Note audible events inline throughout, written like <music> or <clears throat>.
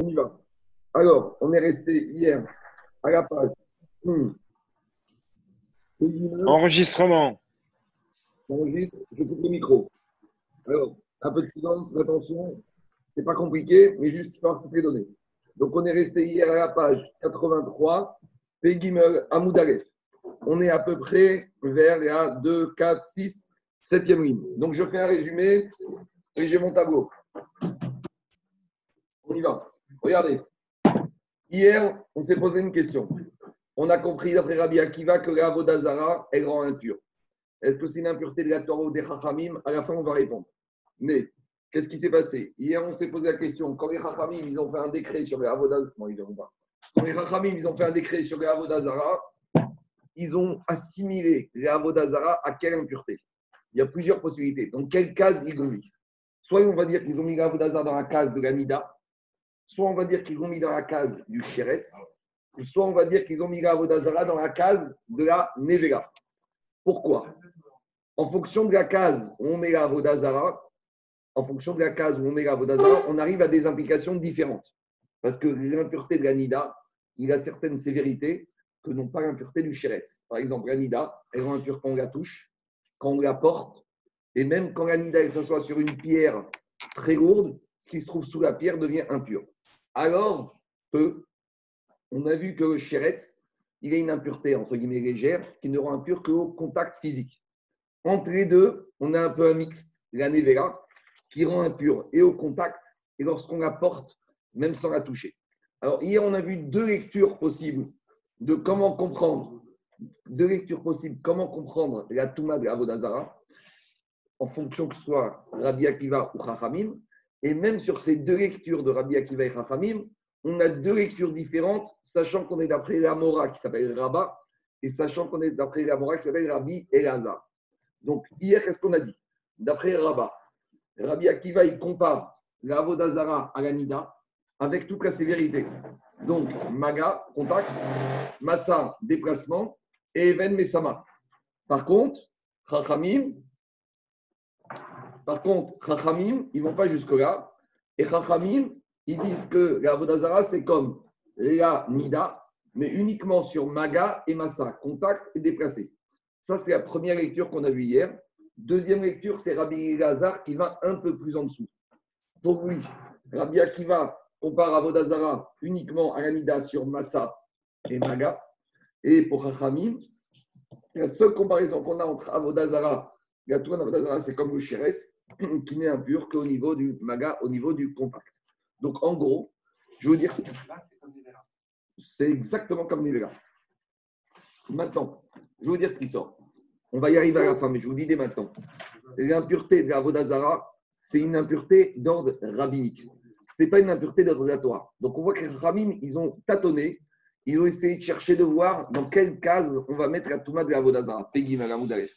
On y va. Alors, on est resté hier à la page. Hmm. Enregistrement. Enregistre, je coupe le micro. Alors, un peu de silence, attention. C'est pas compliqué, mais juste par toutes les données. Donc, on est resté hier à la page 83, Pegimel Amoudalef. On est à peu près vers la 2, 4, 6, 7e ligne. Donc, je fais un résumé et j'ai mon tableau. On y va. Regardez. Hier, on s'est posé une question. On a compris d'après Rabbi Akiva que la Vodazara est rend impure. Est-ce que c'est une impureté de la Torah ou des Chachamim? À la fin, on va répondre. Mais qu'est-ce qui s'est passé? Hier, on s'est posé la question. Quand les Chachamim, ils ont fait un décret sur les Avodazara, ils pas. Quand les ont fait un décret sur ils ont assimilé les Avodazara à quelle impureté? Il y a plusieurs possibilités. Dans quelle case ils l'ont mis? Soit on va dire qu'ils ont mis les Avodazara dans la case de la Nida, soit on va dire qu'ils l'ont mis dans la case du Sheretz, soit on va dire qu'ils ont mis la Avodazara dans la case de la Nevela. Pourquoi? En fonction de la case où on met la Avodazara, en fonction de la case où on met la Avodazara, on arrive à des implications différentes. Parce que l'impureté de la Nida, il a certaines sévérités que n'ont pas l'impureté du Sheretz. Par exemple, la Nida, elle rend impure quand on la touche, quand on la porte, et même quand la Nida s'assoit sur une pierre très lourde, ce qui se trouve sous la pierre devient impur alors on a vu que le chéretz, il a une impureté, entre guillemets, légère, qui ne rend impur qu'au contact physique. Entre les deux, on a un peu un mixte, la nevera, qui rend impur et au contact, et lorsqu'on la porte, même sans la toucher. Alors, hier, on a vu deux lectures possibles de comment comprendre, deux lectures possibles, comment comprendre la Touma de Avodazara, en fonction que ce soit Rabbi Akiva ou Chachamim, et même sur ces deux lectures de Rabbi Akiva et Rafamim, on a deux lectures différentes, sachant qu'on est d'après la Mora qui s'appelle Rabat, et sachant qu'on est d'après la Mora qui s'appelle Rabbi Elazar. Donc, hier, qu'est-ce qu'on a dit? D'après Rabat, Rabbi Akiva, il compare la Avodazara à la Nida avec toute la sévérité. Donc, Maga, contact, Massa, déplacement, et Even Mesama. Par contre, Rachamim, par contre, Chachamim, ils ne vont pas jusque-là. Et Chachamim, ils disent que la Vodazara, c'est comme la Nida, mais uniquement sur Maga et Massa, contact et déplacé. Ça, c'est la première lecture qu'on a vue hier. Deuxième lecture, c'est Rabbi Lazar qui va un peu plus en dessous. Donc, oui, Rabbi Akiva compare Avodazara uniquement à la Nida sur Massa et Maga. Et pour Chachamim, la seule comparaison qu'on a entre Avodazara c'est comme le Sheretz, <clears throat> qui n'est impur qu'au niveau du maga, au niveau du contact. Donc, en gros, je veux dire. C'est exactement comme Nivela. Maintenant, je vous dire ce qui sort. On va y arriver à la fin, mais je vous dis dès maintenant. L'impureté de la Vodazara, c'est une impureté d'ordre rabbinique. Ce n'est pas une impureté d'ordre de Donc, on voit que les rabbins, ils ont tâtonné, ils ont essayé de chercher de voir dans quelle case on va mettre la Touma de la Vodazara. Peggy Magamoudalef.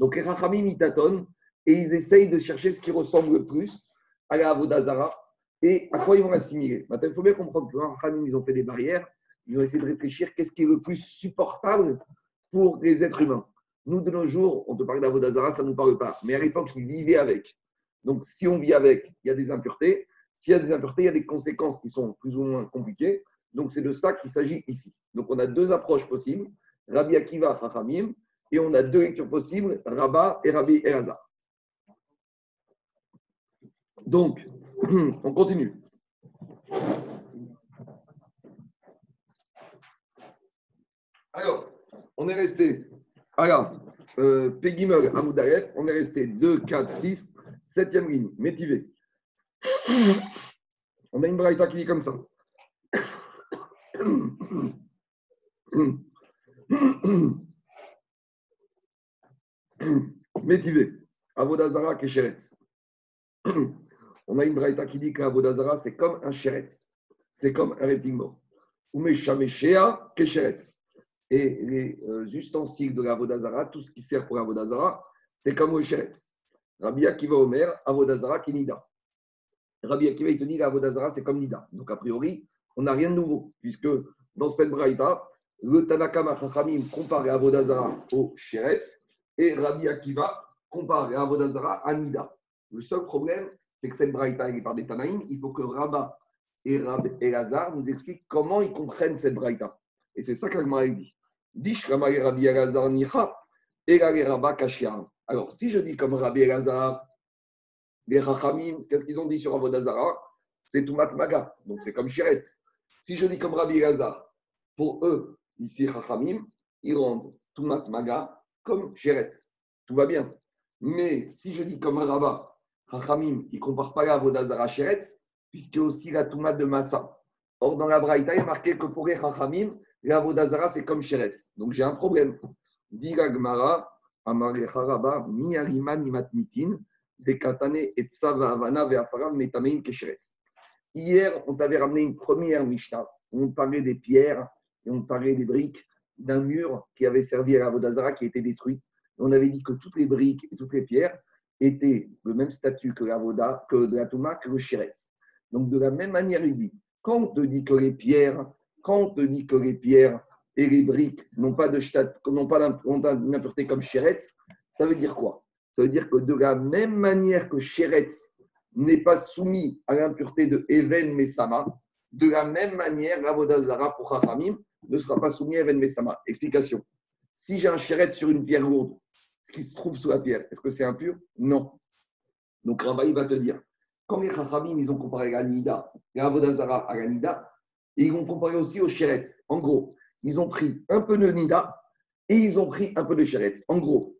Donc les Rachamim, ils tâtonnent et ils essayent de chercher ce qui ressemble le plus à la Avodazara et à quoi ils vont l'assimiler. Maintenant, il faut bien comprendre que les Rachamim, ils ont fait des barrières, ils ont essayé de réfléchir qu'est-ce qui est le plus supportable pour les êtres humains. Nous, de nos jours, on te parle d'Avodazara, ça ne nous parle pas. Mais à l'époque, ils vivaient avec. Donc, si on vit avec, il y a des impuretés. S'il y a des impuretés, il y a des conséquences qui sont plus ou moins compliquées. Donc, c'est de ça qu'il s'agit ici. Donc, on a deux approches possibles. Rabbi Akiva, Rachamim, et on a deux lectures possibles, Rabat et Rabbi Elazar. Donc, <clears throat> on continue. Alors, on est resté. Alors, euh, Pegimel Amoudaref, on est resté 2, 4, 6, 7e ligne, métivé. <clears throat> On a une braïta qui dit comme ça. <clears throat> <clears throat> Métivé, Avodazara Kesheretz. <clears throat> On a une braïta qui dit qu'Avodazara, c'est comme un sheretz. C'est comme un reptile mort. Umeshameshea Kesheretz. Et les euh, ustensiles de l'Avodazara, tout ce qui sert pour l'Avodazara, c'est comme le sheretz. Rabbi Akiva Omer, Avodazara Kenida. Rabbi Akiva, il te dit l'Avodazara, c'est comme Nida. Donc, a priori, on n'a rien de nouveau, puisque dans cette braïta, le Tanakama Chachamim compare Avodazara au sheretz et Rabbi Akiva compare Avodazara à Nida. Le seul problème, c'est que cette braïta est par des Tanaïm, il faut que Rabat et Rabbi Elazar nous expliquent comment ils comprennent cette braïta. Et c'est ça qu'Agmara dit. Rabbi et Rabba Alors, si je dis comme Rabbi Elazar, les Chachamim, qu'est-ce qu'ils ont dit sur Avodazara? C'est Toumat Maga, donc c'est comme Shiret. Si je dis comme Rabbi Elazar, pour eux, ici Chachamim, ils rendent Toumat Maga comme Shiret. Tout va bien. Mais si je dis comme Rabba, Chachamim, ils ne comparent pas la Avodazara Shiret, puisque aussi la Toumat de Massa. Or, dans la Braïta, il a marqué que pour les Chachamim, la Avodazara, c'est comme Shiret. Donc j'ai un problème. Dit Miarima Nimatnitin, Dekatane Ve'afaram. Hier, on t'avait ramené une première Mishnah. On parlait des pierres et on parlait des briques d'un mur qui avait servi à la Vodazara qui était détruit. on avait dit que toutes les briques et toutes les pierres étaient le même statut que la Voda, que de la Touma, que le Shiretz. Donc, de la même manière, il dit quand on te dit que les pierres, quand on dit que les pierres et les briques n'ont pas de n'ont pas d'impureté comme Shiretz, ça veut dire quoi? Ça veut dire que de la même manière que Shiretz n'est pas soumis à l'impureté de Even Mesama, de la même manière, l'Avodazara pour Chachamim ne sera pas soumis à Even Mesama. Explication. Si j'ai un Shiretz sur une pierre lourde, ce qui se trouve sous la pierre, est-ce que c'est impur? Non. Donc Rabbi va te dire, quand les Chachamim, ils ont comparé la Nida, à la Nida, et ils vont comparer aussi au Shiretz. En gros, ils ont pris un peu de Nida et ils ont pris un peu de Sheretz. En gros,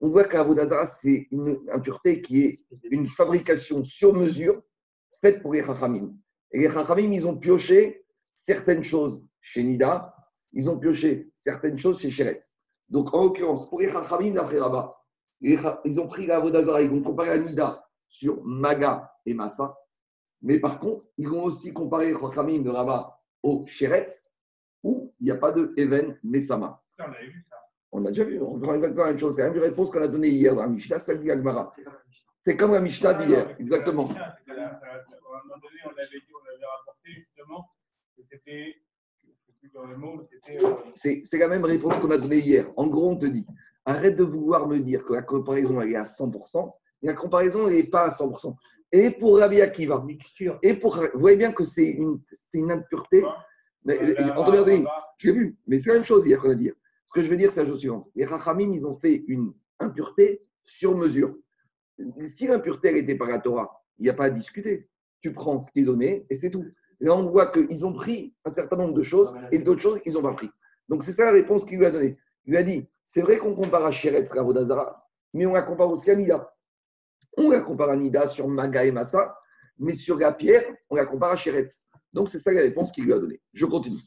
on voit qu'Avodazara, c'est une impureté qui est une fabrication sur mesure faite pour les Chachamim. Et les Chachamim, ils ont pioché certaines choses chez Nida, ils ont pioché certaines choses chez Sheretz. Donc, en l'occurrence, pour les Chachamim, d'après là-bas, ils ont pris l'Avodazara, ils vont comparer à Nida sur Maga et Massa. Mais par contre, ils vont aussi comparer les Chachamim de Rabat au Sheretz où il n'y a pas de Even Mesama. On a vu ça. On a déjà vu, on prend exactement la même chose. C'est la même réponse qu'on a donnée hier dans la Mishnah, ça dit Agmara. C'est comme la Mishnah d'hier, exactement. Moment donné, on avait dit, on avait rapporté justement que c'était. C'est la même réponse qu'on a donnée hier. En gros, on te dit arrête de vouloir me dire que la comparaison elle est à 100%. La comparaison n'est pas à 100%. Et pour Rabbi Akiva, et pour, vous voyez bien que c'est une, une impureté. Mais, je l'ai vu, mais c'est la même chose hier qu'on a dit. Ce que je veux dire, c'est la chose suivante. Les Rachamim, ils ont fait une impureté sur mesure. Si l'impureté n'était pas la Torah, il n'y a pas à discuter. Tu prends ce qui est donné et c'est tout. Là, on voit qu'ils ont pris un certain nombre de choses et d'autres choses qu'ils n'ont pas pris. Donc, c'est ça la réponse qu'il lui a donnée. Il lui a dit c'est vrai qu'on compare à Sheretz, Ravodazara, mais on la compare aussi à Nida. On la compare à Nida sur Maga et Massa, mais sur la pierre, on la compare à Sheretz. Donc, c'est ça la réponse qu'il lui a donnée. Je continue.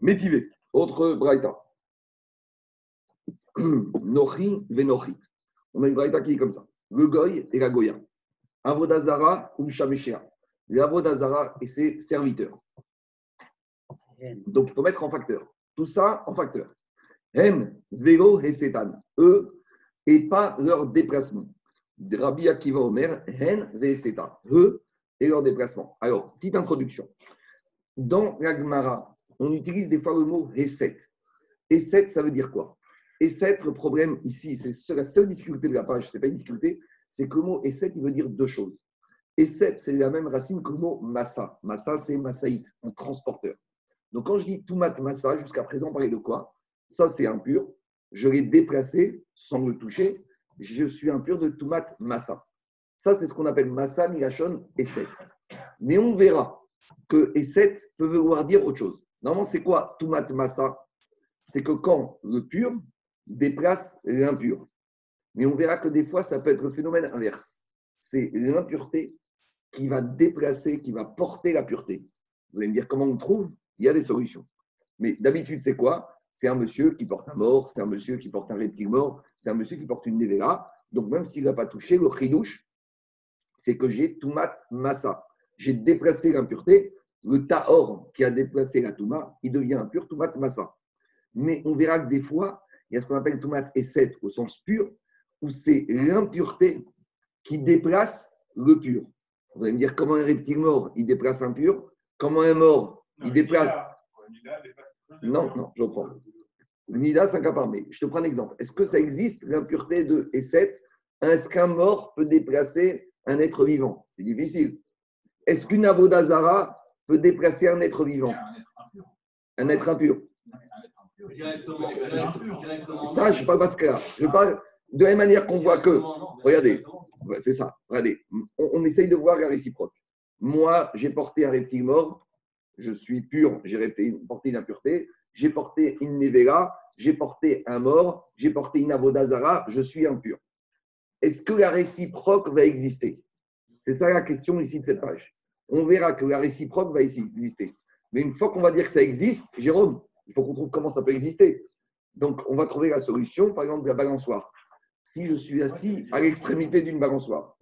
Métivé, autre braïta. <clears throat> Nochi venochit. On a une braïta qui est comme ça. Le goy et la goya. Avodazara ou shameshea. L'avodazara et ses serviteurs. Donc, il faut mettre en facteur. Tout ça en facteur. Hem, vélo et setan. Eux et pas leur déplacement. Rabbi Akiva Omer, hen ve Eux et leur déplacement. Alors, petite introduction. Dans l'Agmara, on utilise des fois le mot Eset. Eset, ça veut dire quoi? Eset, le problème ici, c'est la seule difficulté de la page, ce n'est pas une difficulté, c'est que le mot Eset, il veut dire deux choses. Eset, c'est la même racine que le mot Massa. Massa, c'est Massaït, un transporteur. Donc quand je dis Toumat Massa, jusqu'à présent, on parlait de quoi? Ça, c'est impur. Je l'ai déplacé sans me toucher. Je suis impur de Toumat Massa. Ça, c'est ce qu'on appelle Massa, Milachon, Eset. Mais on verra que et peut vouloir dire autre chose. Normalement, c'est quoi Tumat Massa? C'est que quand le pur déplace l'impur. Mais on verra que des fois, ça peut être le phénomène inverse. C'est l'impureté qui va déplacer, qui va porter la pureté. Vous allez me dire comment on trouve? Il y a des solutions. Mais d'habitude, c'est quoi? C'est un monsieur qui porte un mort, c'est un monsieur qui porte un reptile mort, c'est un monsieur qui porte une nevera. Donc, même s'il n'a pas touché, le chidouche, c'est que j'ai tumat massa j'ai déplacé l'impureté, le tahor qui a déplacé la touma, il devient impur, toumat massa. Mais on verra que des fois, il y a ce qu'on appelle toumat eset au sens pur, où c'est l'impureté qui déplace le pur. Vous allez me dire comment un reptile mort, il déplace un pur, comment un mort, il déplace. Non, non, je reprends. Nida, c'est un cas parmi. Je te prends un exemple. Est-ce que ça existe, l'impureté de Esset Est-ce qu'un mort peut déplacer un être vivant C'est difficile. Est-ce qu'une avodazara peut déplacer un être vivant, un être impur. Directement. directement. Ça, je ne parle pas de ce cas-là. Je parle de la même manière qu'on voit que, regardez, Ouais, c'est ça, regardez, on, essaye de voir la réciproque. Moi, j'ai porté un reptile mort, je suis pur, j'ai porté une impureté, j'ai porté une nevera, j'ai porté un mort, j'ai porté une avodazara, je suis impur. Est-ce que la réciproque va exister? C'est ça la question ici de cette page. On verra que la réciproque va exister. Mais une fois qu'on va dire que ça existe, Jérôme, il faut qu'on trouve comment ça peut exister. Donc, on va trouver la solution, par exemple, de la balançoire. Si je suis assis à l'extrémité d'une balançoire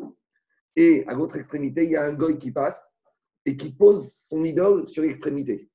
et à l'autre extrémité, il y a un goy qui passe et qui pose son idole sur l'extrémité.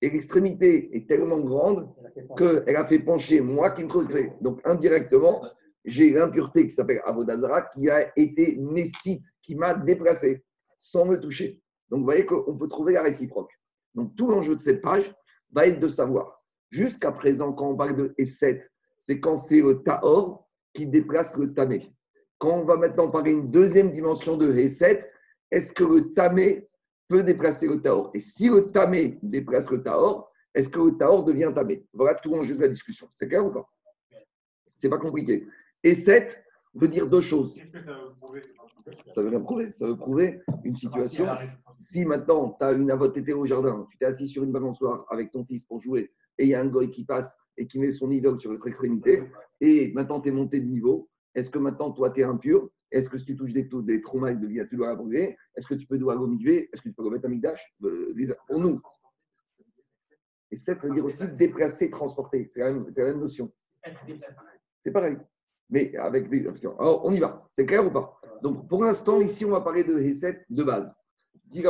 Et l'extrémité est tellement grande qu'elle a fait pencher moi qui me recrée. Donc, indirectement, j'ai l'impureté qui s'appelle Avodazara qui a été nécite, qui m'a déplacé sans me toucher. Donc, vous voyez qu'on peut trouver la réciproque. Donc, tout l'enjeu de cette page va être de savoir. Jusqu'à présent, quand on parle de E7, c'est quand c'est le Tahor qui déplace le Tamé. Quand on va maintenant parler une deuxième dimension de E7, est-ce que le Tamé peut déplacer le Tahor? Et si le Tamé déplace le Tahor, est-ce que le Tahor devient Tamé Voilà tout l'enjeu de la discussion. C'est clair ou pas? C'est pas compliqué. E7 veut dire deux choses. Ça veut prouver Ça veut prouver. Une situation. Si maintenant, tu as une avote été au jardin, tu t'es assis sur une balançoire avec ton fils pour jouer, et il y a un goy qui passe et qui met son idole sur l'autre extrémité, et maintenant tu es monté de niveau, est-ce que maintenant toi tu es impur? Est-ce que si tu touches des, taux- des traumas de vie, tu dois la brûler Est-ce que tu peux dois l'omigver Est-ce que tu peux remettre un migdash? Euh, Pour nous. Et 7, ça veut dire aussi déplacer, transporter. C'est la même, notion. C'est pareil. Mais avec des. Alors, on y va. C'est clair ou pas? Donc, pour l'instant, ici, on va parler de Hesed de base. Dit.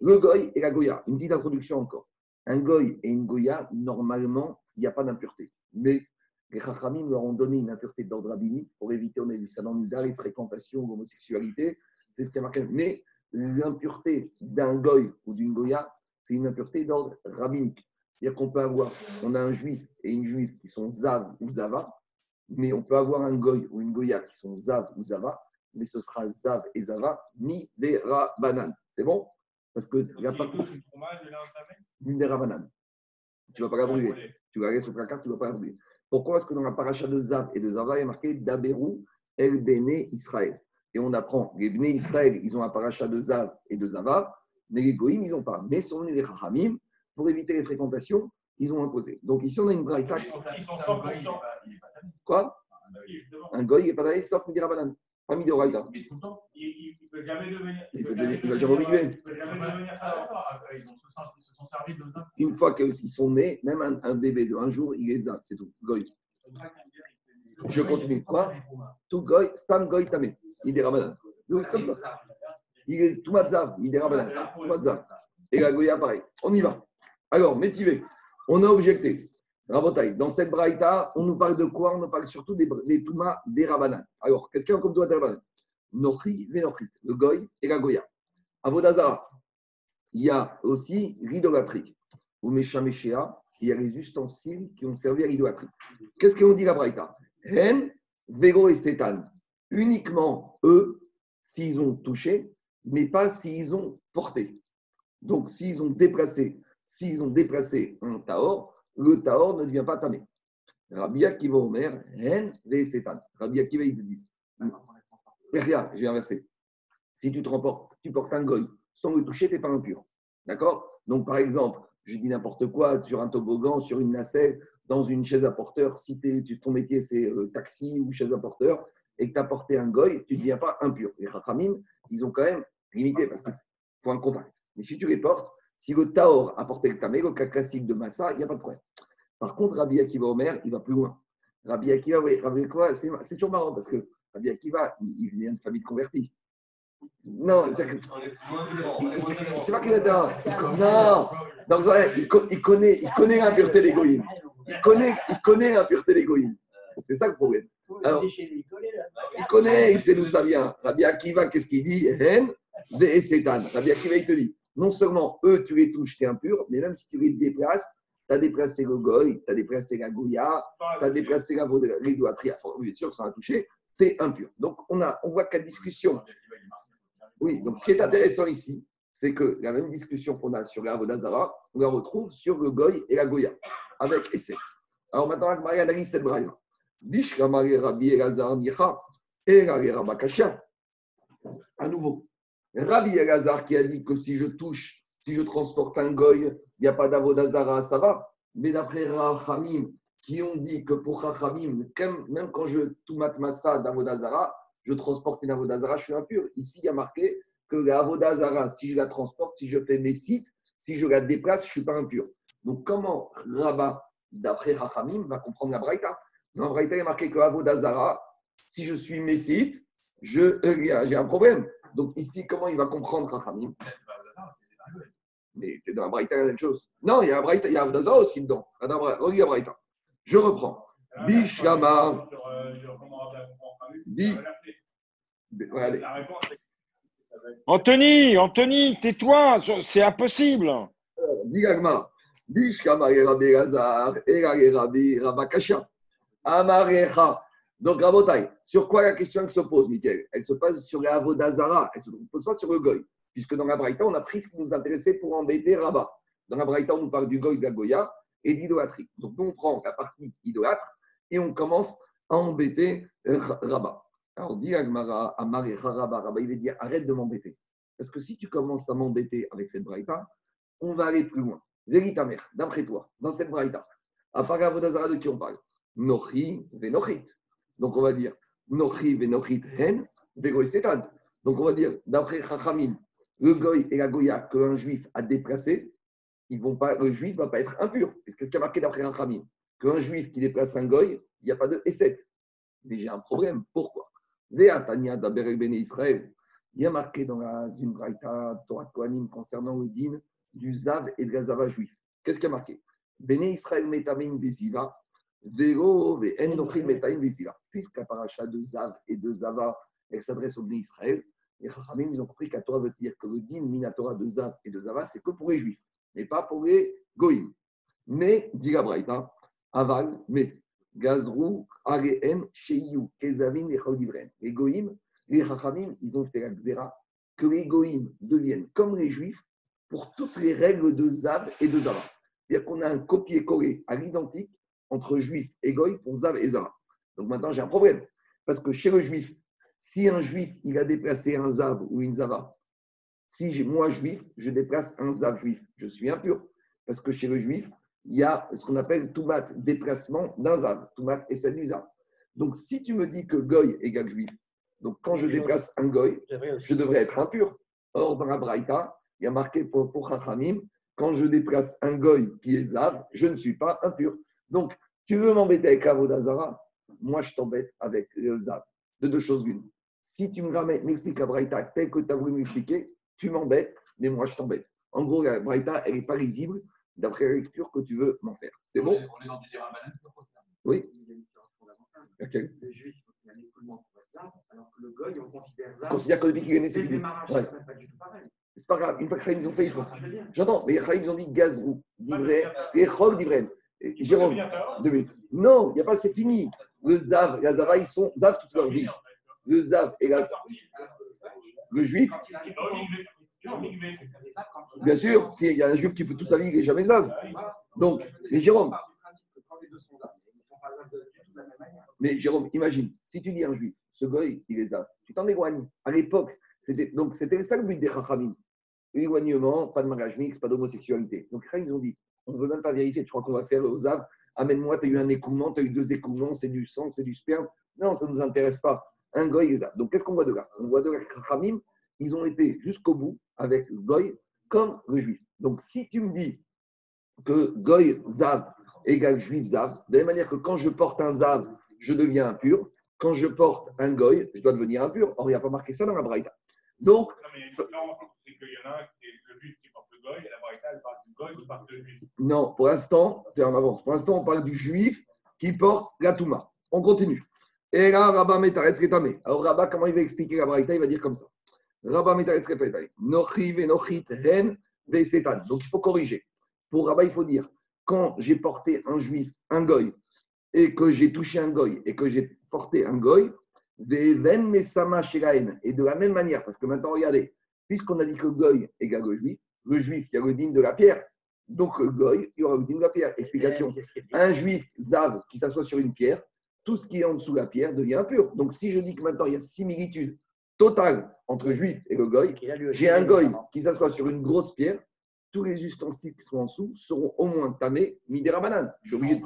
Le goy et la goya. Une petite introduction encore. Un goy et une goya, normalement, il n'y a pas d'impureté. Mais les Chachamim leur ont donné une impureté d'ordre rabbinique pour éviter, on a vu ça dans Nidari, fréquentation, l'homosexualité. C'est ce qui a marqué. Mais l'impureté d'un goy ou d'une goya, c'est une impureté d'ordre rabbinique. C'est-à-dire qu'on peut avoir, on a un juif et une juive qui sont zav ou zava, mais on peut avoir un goy ou une goya qui sont zav ou zava, mais ce sera zav et zava, mi des rabanan. C'est bon? Parce que il n'y a pas S'il touche le fromage, il a entamé? Mi des rabanan. Tu ne vas pas la brûler. Tu vas aller sur la carte, tu ne vas pas la brûler. Pourquoi est-ce que dans la paracha de zav et de zava, il a marqué Daberou el Bene Israël? Et on apprend, les Bene Israël, ils ont un paracha de zav et de zava, mais les goïms, ils n'ont pas. Mais sur les Chachamim, pour éviter les fréquentations, ils ont imposé. Donc ici, on a une braïta. Ils sont 100%. Quoi? Un goy n'est pas d'aller sauf Midi Midi Oraïta. Il ne peut jamais devenir. Il peut peut jamais devenir- il va jamais devenir- oublier. Il peut jamais devenir ça. Ils se sont- se sont servis de ça. Une fois qu'ils sont nés, même un, un bébé de un jour, il les a, c'est tout. Goy. Je continue. Quoi? Tout goy, stam goy tamé. Midi Rabanan. Donc c'est comme ça. Il est tout matzav, Midi Rabanan. Tout matzav. Et la goya, pareil. On y va. Alors, métivé. On a objecté. Dans cette braïta, on nous parle de quoi? On nous parle surtout des, des des Rabanan. Alors, qu'est-ce qu'il y a comme Touma des Rabanan? Le Goy et la Goya. Avodazara, il y a aussi l'idolâtrie. Ou Meshameshea, il y a les ustensiles qui ont servi à l'idolâtrie. Qu'est-ce qu'on dit la braïta? Hen, Vélo et Sétan. Uniquement eux, s'ils ont touché, mais pas s'ils ont porté. Donc, s'ils ont déplacé, s'ils ont déplacé un taor, le taor ne devient pas tamé. Rabbi Akiva Omer, Hen Setan. Rabbi Akiva, ils te. Mais regarde, j'ai inversé. Si tu te remportes, tu portes un goy, sans le toucher, tu n'es pas impur. D'accord? Donc, par exemple, je dis n'importe quoi, sur un toboggan, sur une nacelle, dans une chaise à porteur, si ton métier c'est euh, taxi ou chaise à porteur, et que tu as porté un goy, tu ne deviens pas impur. Les Chachamim, ils ont quand même limité parce qu'il faut un contact. Mais si tu les portes, si le Taor a porté le Tamé, le cas classique de Massa, il n'y a pas de problème. Par contre, Rabbi Akiva Omer, il va plus loin. Rabbi Akiva, oui, Rabbi Akiva, c'est toujours marrant parce que Rabbi Akiva, il, il vient de famille de convertis. Non, c'est que- pas qu'il est un- Non, donc il, il connaît, il connaît l'impureté des goïms. Il connaît, il connaît l'impureté des goïms. C'est ça le problème. Alors, il connaît, il sait d'où ça vient. Rabbi Akiva, qu'est-ce qu'il dit? Rabbi Akiva, il te dit non seulement eux, tu les touches, tu es impur, mais même si tu les déplaces, tu as déplacé le goy, tu as déplacé la goya, tu as déplacé la l'idolâtrie. Bien sûr, sans la toucher, tu es impur. Donc, on, a, on voit que la discussion. Oui, donc ce qui est intéressant ici, c'est que la même discussion qu'on a sur la Avodazara, on la retrouve sur le Goy et la Goya, avec Essek. Alors maintenant, Agmari analyse cette braille. Bishramari Rabbi Elazar Nicha, et Rabakasha. À nouveau, Rabbi Elazar qui a dit que si je touche, si je transporte un Goy, il n'y a pas d'Avodazara, ça va. Mais d'après Rachamim, qui ont dit que pour Rachamim, même quand je toumat massa d'Avodazara, je transporte une Avodazara, je suis impur. Ici, il y a marqué que la Avodazara, si je la transporte, si je fais mes sites, si je la déplace, je ne suis pas impur. Donc, comment Rabba, d'après Rachamim, va comprendre la Braïta? Dans la Braïta, il y a marqué que Avodazara, si je suis Messit, euh, j'ai un problème. Donc, ici, comment il va comprendre Rachamim? Mais c'est dans la Braïta la même chose. Non, il y a, Braïta, il y a Avodazara aussi dedans. Regarde la Braïta. Je reprends. Bishama. Allez. Anthony, Anthony, tais-toi, c'est impossible. Dis Gagma. Bishkama Rabbi Lazar, Rabbi Rabakasha. Amarecha. Donc, Rabotai, sur quoi la question se pose, Michael? Elle se pose sur la Avodazara, elle ne se pose pas sur le Goy. Puisque dans la Braïta, on a pris ce qui nous intéressait pour embêter Rabat. Dans la Braïta, on nous parle du Goy, de la Goya et d'idolâtrie. Donc, nous, on prend la partie idolâtre et on commence à embêter Rabat. Alors, dit Agmara, Amarecha Rabat, Rabat, il va dire arrête de m'embêter. Parce que si tu commences à m'embêter avec cette Braïta, on va aller plus loin. Vérita mère, d'après toi, dans cette Braïta, à Avodazara de qui on parle? Nochi venochit. Donc on va dire Nochi venochit hen vegoisetan. Donc on va dire, d'après Chachamim, le goy et la goya qu'un juif a déplacé, ils vont pas, le juif ne va pas être impur. Qu'est-ce qui a marqué d'après Chachamim Qu'un juif qui déplace un goy, il n'y a pas de Esset. Mais j'ai un problème. Pourquoi? Israël. Il y a marqué dans la d'une Braïta Torah Kohanim concernant le din du Zav et de la Zava juif. Qu'est-ce qui a marqué? Bene Israël metamin desiva, vero nochim metamin desiva. Puisqu'à paracha de Zav et de Zava, elle s'adresse au Bene Israël, les Chachamim, ils ont compris qu'à veut dire que le din minatora de Zav et de Zava, c'est que pour les juifs, mais pas pour les goïms. Mais, dit la aval, mais, gazrou, areen, sheiyu, kezavim, et Les goïms, les Chachamim, ils ont fait la xéra que les goïms deviennent comme les juifs pour toutes les règles de Zav et de Zava. C'est-à-dire qu'on a un copier-coller à l'identique entre juif et goy pour Zav et Zava. Donc maintenant, j'ai un problème. Parce que chez le juif, si un juif, il a déplacé un Zav ou une Zava, si moi, juif, je déplace un Zav juif, je suis impur. Parce que chez le juif, il y a ce qu'on appelle Toumat, déplacement d'un Zav. Toumat et celle du Zav. Donc si tu me dis que goy égale juif, donc quand je déplace un goy, je devrais être impur. Or, dans la Braïta, il y a marqué pour, pour Chachamim, quand je déplace un goy qui est Zav, je ne suis pas impur. Donc, tu veux m'embêter avec Avodazara Moi, je t'embête avec le Zav. De deux choses l'une. Si tu me ramènes, m'expliques la Braïta tel que tu as voulu m'expliquer, tu m'embêtes, mais moi, je t'embête. En gros, la Braïta, elle n'est pas lisible d'après la lecture que tu veux m'en faire. C'est bon? On est dans du Oui. Pour alors que le goy, on considère. On considère que le qu'il est né, c'est pas du tout pareil. C'est pas grave. Une fois que ils ont fait, ils font. J'entends, mais Chaim, ils ont dit gazrou, divré, et chog, divré. Jérôme, deux minutes. Non, il n'y a pas, c'est fini. Le Zav, la Zava, ils sont Zav toute leur vie. Le Zav et la Le juif. Bien sûr, s'il y a un juif qui peut toute sa vie, il n'est jamais Zav. Donc, mais Jérôme. Mais Jérôme, imagine, si tu dis un juif, ce goy, il est Zav, tu t'en éloignes. À l'époque, c'était, donc c'était ça le but des Chachamim l'éloignement, pas de mariage mixte, pas d'homosexualité. Donc, ils ont dit, on ne veut même pas vérifier, tu crois qu'on va faire aux Zav, amène-moi, tu as eu un écoulement, tu as eu deux écoulements, c'est du sang, c'est du sperme. Non, ça ne nous intéresse pas. Un goy Zav. Donc, qu'est-ce qu'on voit de là? On voit de là que ils ont été jusqu'au bout avec goy comme le juif. Donc, si tu me dis que goy, Zav égale juif, Zav, de la même manière que quand je porte un Zav, je deviens impur, quand je porte un goy, je dois devenir impur. Or, il n'y a pas marqué ça dans la Braïta. Donc, qu'il y en a qui le juif qui Non, pour l'instant, c'est en avance. Pour l'instant, on parle du juif qui porte la Touma. On continue. Et là, Rabba Metaretz. Alors, Rabba, comment il va expliquer la Braïta? Il va dire comme ça. Rabba Metaretz Retame. Nochi venochit. Donc, il faut corriger. Pour Rabba, il faut dire quand j'ai porté un juif, un goy, et que j'ai touché un goy, et que j'ai porté un goy, et de la même manière, parce que maintenant, regardez, puisqu'on a dit que Goy égale le juif, le juif, il y a le digne de la pierre. Donc, le Goy, il y aura le digne de la pierre. Explication. Un juif zav qui s'assoit sur une pierre, tout ce qui est en dessous de la pierre devient impur. Donc, si je dis que maintenant il y a similitude totale entre le juif et le Goy, j'ai un Goy qui s'assoit sur une grosse pierre, tous les ustensiles qui sont en dessous seront au moins tamés, midera banane. Je suis.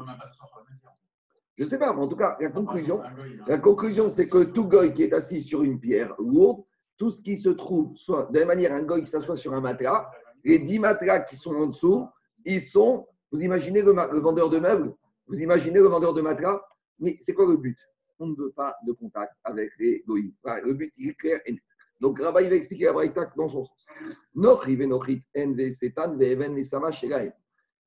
Je sais pas, mais en tout cas, la conclusion, hein. la conclusion, c'est que tout goy qui est assis sur une pierre lourde, tout ce qui se trouve, soit de la même manière, un goy qui s'assoit sur un matelas, les 10 matelas qui sont en dessous, ils sont. Vous imaginez le, vendeur de meubles Vous imaginez le vendeur de matelas Mais c'est quoi le but? On ne veut pas de contact avec les goïs. Le but, il est clair. Donc, Rabbi va expliquer la braïta dans son sens.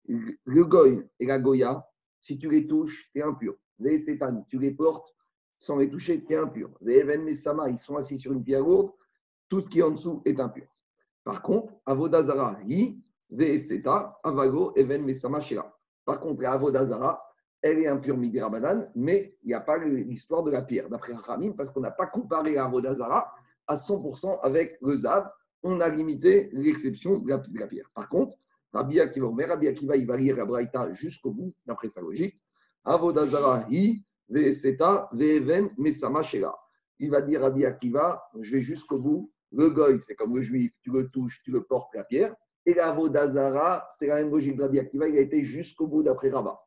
Le goy et la goya, si tu les touches, tu es impur. Les sétanes, tu les portes sans les toucher, tu es impur. Even mesama, ils sont assis sur une pierre lourde, tout ce qui est en dessous est impur. Par contre, avodazara, hi, ve seta, avago, even mesama shela. Par contre, avodazara, elle est impure midera mais il n'y a pas l'histoire de la pierre, d'après Rachamim, parce qu'on n'a pas comparé avodazara à 100% avec le zav. On a limité l'exception de la, pierre. Par contre, Rabbi Akiva, mais Rabbi Akiva, il va lire la Braïta jusqu'au bout, d'après sa logique. Avodazara hi, ve'eseta, ve'even, mesama shela. Il va dire Rabbi Akiva, je vais jusqu'au bout. Le goy, c'est comme le juif, tu le touches, tu le portes la pierre. Et l'Avodazara, c'est la même logique de Rabbi Akiva, il a été jusqu'au bout d'après Rabat.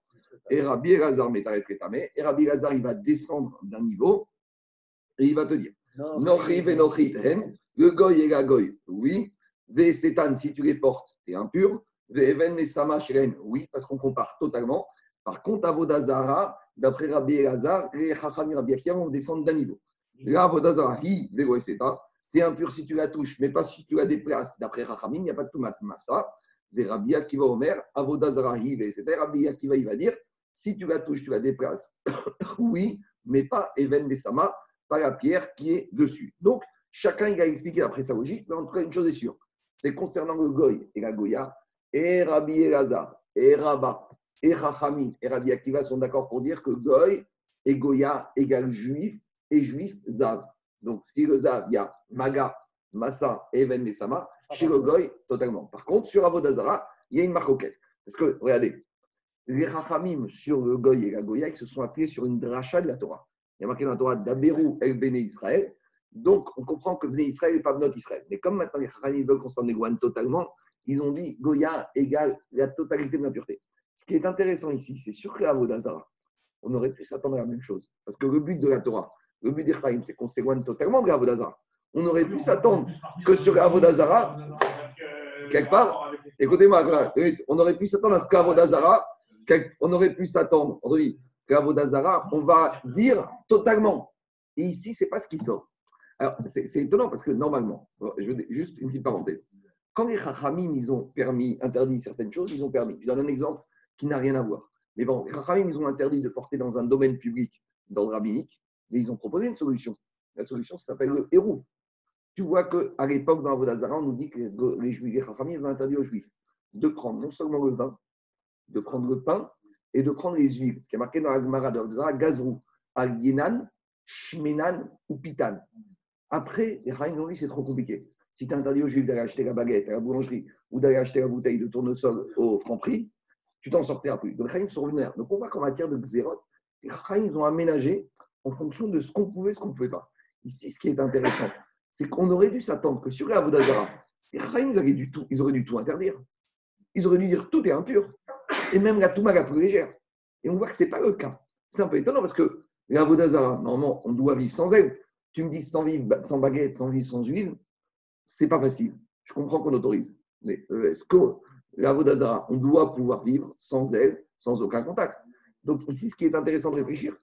Et Rabbi Elazar, et Rabbi Elazar, il va descendre d'un niveau et il va te dire Nochi venochit hen, le goy et la goy, oui. Ve setan, si tu les portes, tu es impur. Ve even mesama sheren, oui, parce qu'on compare totalement. Par contre, Avodazara, d'après Rabbi Elazar, les Chacham et Rabbi Akiva vont descendre d'un niveau. Là, Avodazara, hi, ve seta, tu impur si tu la touches, mais pas si tu la déplaces. D'après Chachamim, il n'y a pas de tumat massa. Des Rabbi Akiva Omer, Avodazara, hi, ve seta. Rabbi Akiva, il va dire, si tu la touches, tu la déplaces. <coughs> oui, mais pas even mesama, pas la pierre qui est dessus. Donc, chacun il a expliqué après sa logique, mais en tout cas, une chose est sûre c'est concernant le Goy et la Goya, et Rabbi Elazar, et Rabat, et Chachamim, et Rabbi Akiva sont d'accord pour dire que Goy et Goya égale juif, et juif Zav. Donc, si le Zav, il y a Maga, Massa et Even Mesama, chez le Goy, totalement. Par contre, sur Avodazara, il y a une marcoquette. Parce que, regardez, les Chachamim sur le Goy et la Goya, ils se sont appuyés sur une dracha de la Torah. Il y a marqué dans la Torah d'Aberou El Bene Israël. Donc, on comprend que Bné Israël n'est pas notre Israël. Mais comme maintenant les Chachamim veulent qu'on s'en éloigne totalement, ils ont dit Goya égale la totalité de l'impureté. Ce qui est intéressant ici, c'est sûr que Avodazara, on aurait pu s'attendre à la même chose. Parce que le but de la Torah, le but des Chachamim, c'est qu'on s'éloigne totalement de Avodazara. On aurait pu s'attendre que sur Avodazara, quelque part, Écoutez-moi, on aurait pu s'attendre à ce qu'Avodazara, on aurait pu s'attendre, on dit qu'Avodazara, on va dire totalement. Et ici, ce n'est pas ce qui sort. Alors, c'est c'est étonnant parce que normalement, je, juste une petite parenthèse, quand les Chachamim, ils ont permis, interdit certaines choses, ils ont permis. Je donne un exemple qui n'a rien à voir. Mais bon, les Chachamim, ils ont interdit de porter dans un domaine public d'ordre rabbinique, mais ils ont proposé une solution. La solution, ça s'appelle le héros. Tu vois qu'à l'époque, dans Avodazara, on nous dit que les Juifs, les Chachamim avaient interdit aux Juifs de prendre non seulement le vin, de prendre le pain et de prendre les huiles. Ce qui est marqué dans la Gemara de Avodazara, Gazrou, al Shmenan ou Pitan. Après, les Chachamim ont dit c'est trop compliqué. Si tu as interdit aux Juifs d'aller acheter la baguette à la boulangerie ou d'aller acheter la bouteille de tournesol au franc prix, tu t'en sortiras plus. Donc les Chachamim sont revenus. Donc on voit qu'en matière de Xérot, les Chachamim ont aménagé en fonction de ce qu'on pouvait ce qu'on ne pouvait pas. Ici, ce qui est intéressant, c'est qu'on aurait dû s'attendre que sur la Avodazara, les Chachamim, ils, auraient dû tout- ils auraient dû tout interdire. Ils auraient dû dire tout est impur. Et même la Touma la plus légère. Et on voit que ce n'est pas le cas. C'est un peu étonnant parce que la Avodazara, normalement, on doit vivre sans elle. Tu me dis sans vivre sans baguette, sans vivre sans huile, c'est pas facile. Je comprends qu'on autorise. Mais euh, est-ce que la Avodazara, on doit pouvoir vivre sans elle, sans aucun contact? Donc ici, ce qui est intéressant de réfléchir,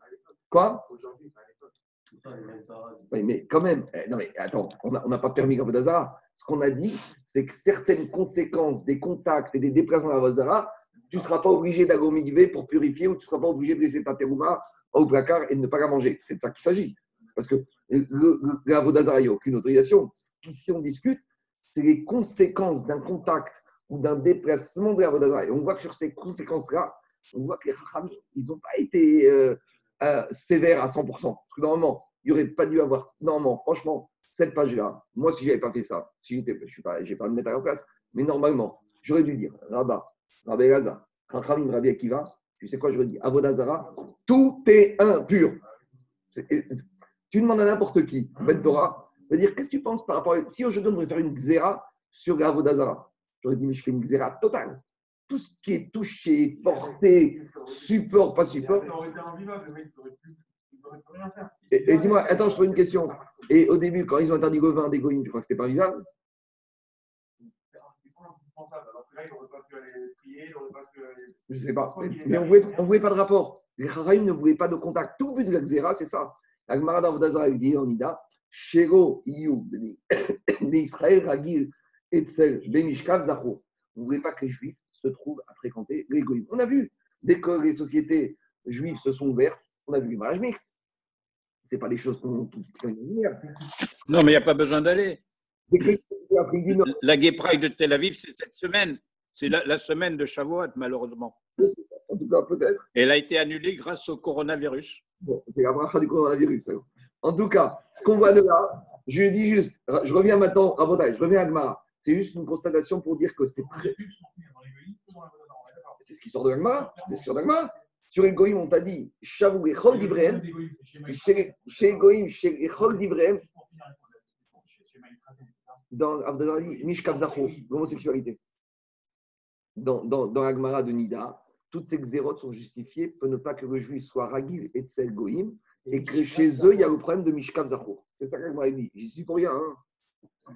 quoi Aujourd'hui, à l'époque. oui, mais quand même, eh, non mais attends, on n'a on n'a pas permis Avodazara. Ce qu'on a dit, c'est que certaines conséquences des contacts et des déplacements à Avodazara, tu ne seras pas obligé mikvé pour purifier ou tu ne seras pas obligé de laisser ta terouma au placard et de ne pas la manger. C'est de ça qu'il s'agit. Parce que le, l'Avodazara, il n'y a aucune autorisation. Ce qu'ici on discute, c'est les conséquences d'un contact ou d'un déplacement de l'Avodazara. Et on voit que sur ces conséquences-là, on voit que les Chachamim, ils n'ont pas été euh, euh, sévères à 100%. Parce que normalement, il n'y aurait pas dû avoir. Normalement, franchement, cette page-là, moi, si je n'avais pas fait ça, si je ne vais pas me mettre à la place, mais normalement, j'aurais dû dire Rabat, Rabbi Gaza, Chachamim, Rabbi Akiva, tu sais quoi, j'aurais dit Avodazara, tout est impur. Tu demandes à n'importe qui, Ben Torah, va dire qu'est-ce que tu penses par rapport à. Si aujourd'hui on devrait faire une xéra sur Avodazara, j'aurais dit mais je fais une xéra totale. Tout ce qui est touché, porté, support, pas support. Et, et dis-moi, attends, je pose une question. Et au début, quand ils ont interdit le vin des tu crois que c'était pas vivable Je ne sais pas. Mais, on ne voulait, pas de rapport. Les Charaïm ne voulaient pas de contact. Tout le but de la Xéra, c'est ça. Agmara d'Avdazara, il dit en Ida, Shego Iyu, <coughs> Israël, Ragil, Etzel, Bemishkav, Zachor. On ne voulait pas que les Juifs se trouvent à fréquenter les Goïm. On a vu, dès que les sociétés juives se sont ouvertes, on a vu les mariages mixtes. Ce pas des choses qui, sont lumière. Non, mais il n'y a pas besoin d'aller. La Gay Pride de Tel Aviv, c'est cette semaine. C'est la, semaine de Shavuot, malheureusement. En tout cas, peut-être. Elle a été annulée grâce au coronavirus. Bon, c'est la bracha du coronavirus. En tout cas, ce qu'on voit de là, je dis juste, je reviens maintenant à Botaï, je reviens à Gmara. C'est juste une constatation pour dire que c'est très. C'est ce qui sort de l'Agmara. C'est ce qui sort de l'Agmara. Sur les Goïm, on t'a dit Shavu et Chol d'Ivraim. Chez les Goïm, chez les Chol d'Ivraim. Dans Abdelali, Mishkav Zacho, l'homosexualité. Dans, dans, dans l'Agmara de Nida, toutes ces xérotes sont justifiées pour ne pas que le juif soit ragil et tsel goïm, et que chez eux, il y a le problème de Mishkav Zacho. C'est ça qu'Agmara dit. J'y suis pour rien. Hein.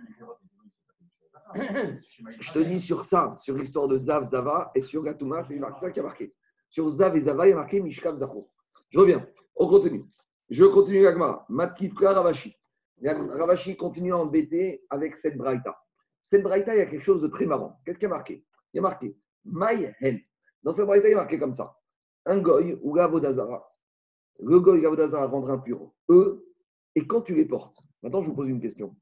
Je te dis sur ça, sur l'histoire de Zav, Zava, et sur Gatouma, c'est ça qui a marqué. Sur Zav et Zava, il y a marqué Mishkav Zacho. Je reviens. On continue. Je continue l'Agmara. Matkifka Ravashi. Ravashi continue à embêter avec cette braïta. Cette braïta, il y a quelque chose de très marrant. Qu'est-ce qui a marqué? Il y a marqué My Hen. Dans cette braïta, il y a marqué comme ça un goy ou Gavodazara. Le goy Gavodazara rendre impur eux, et quand tu les portes. Maintenant, je vous pose une question.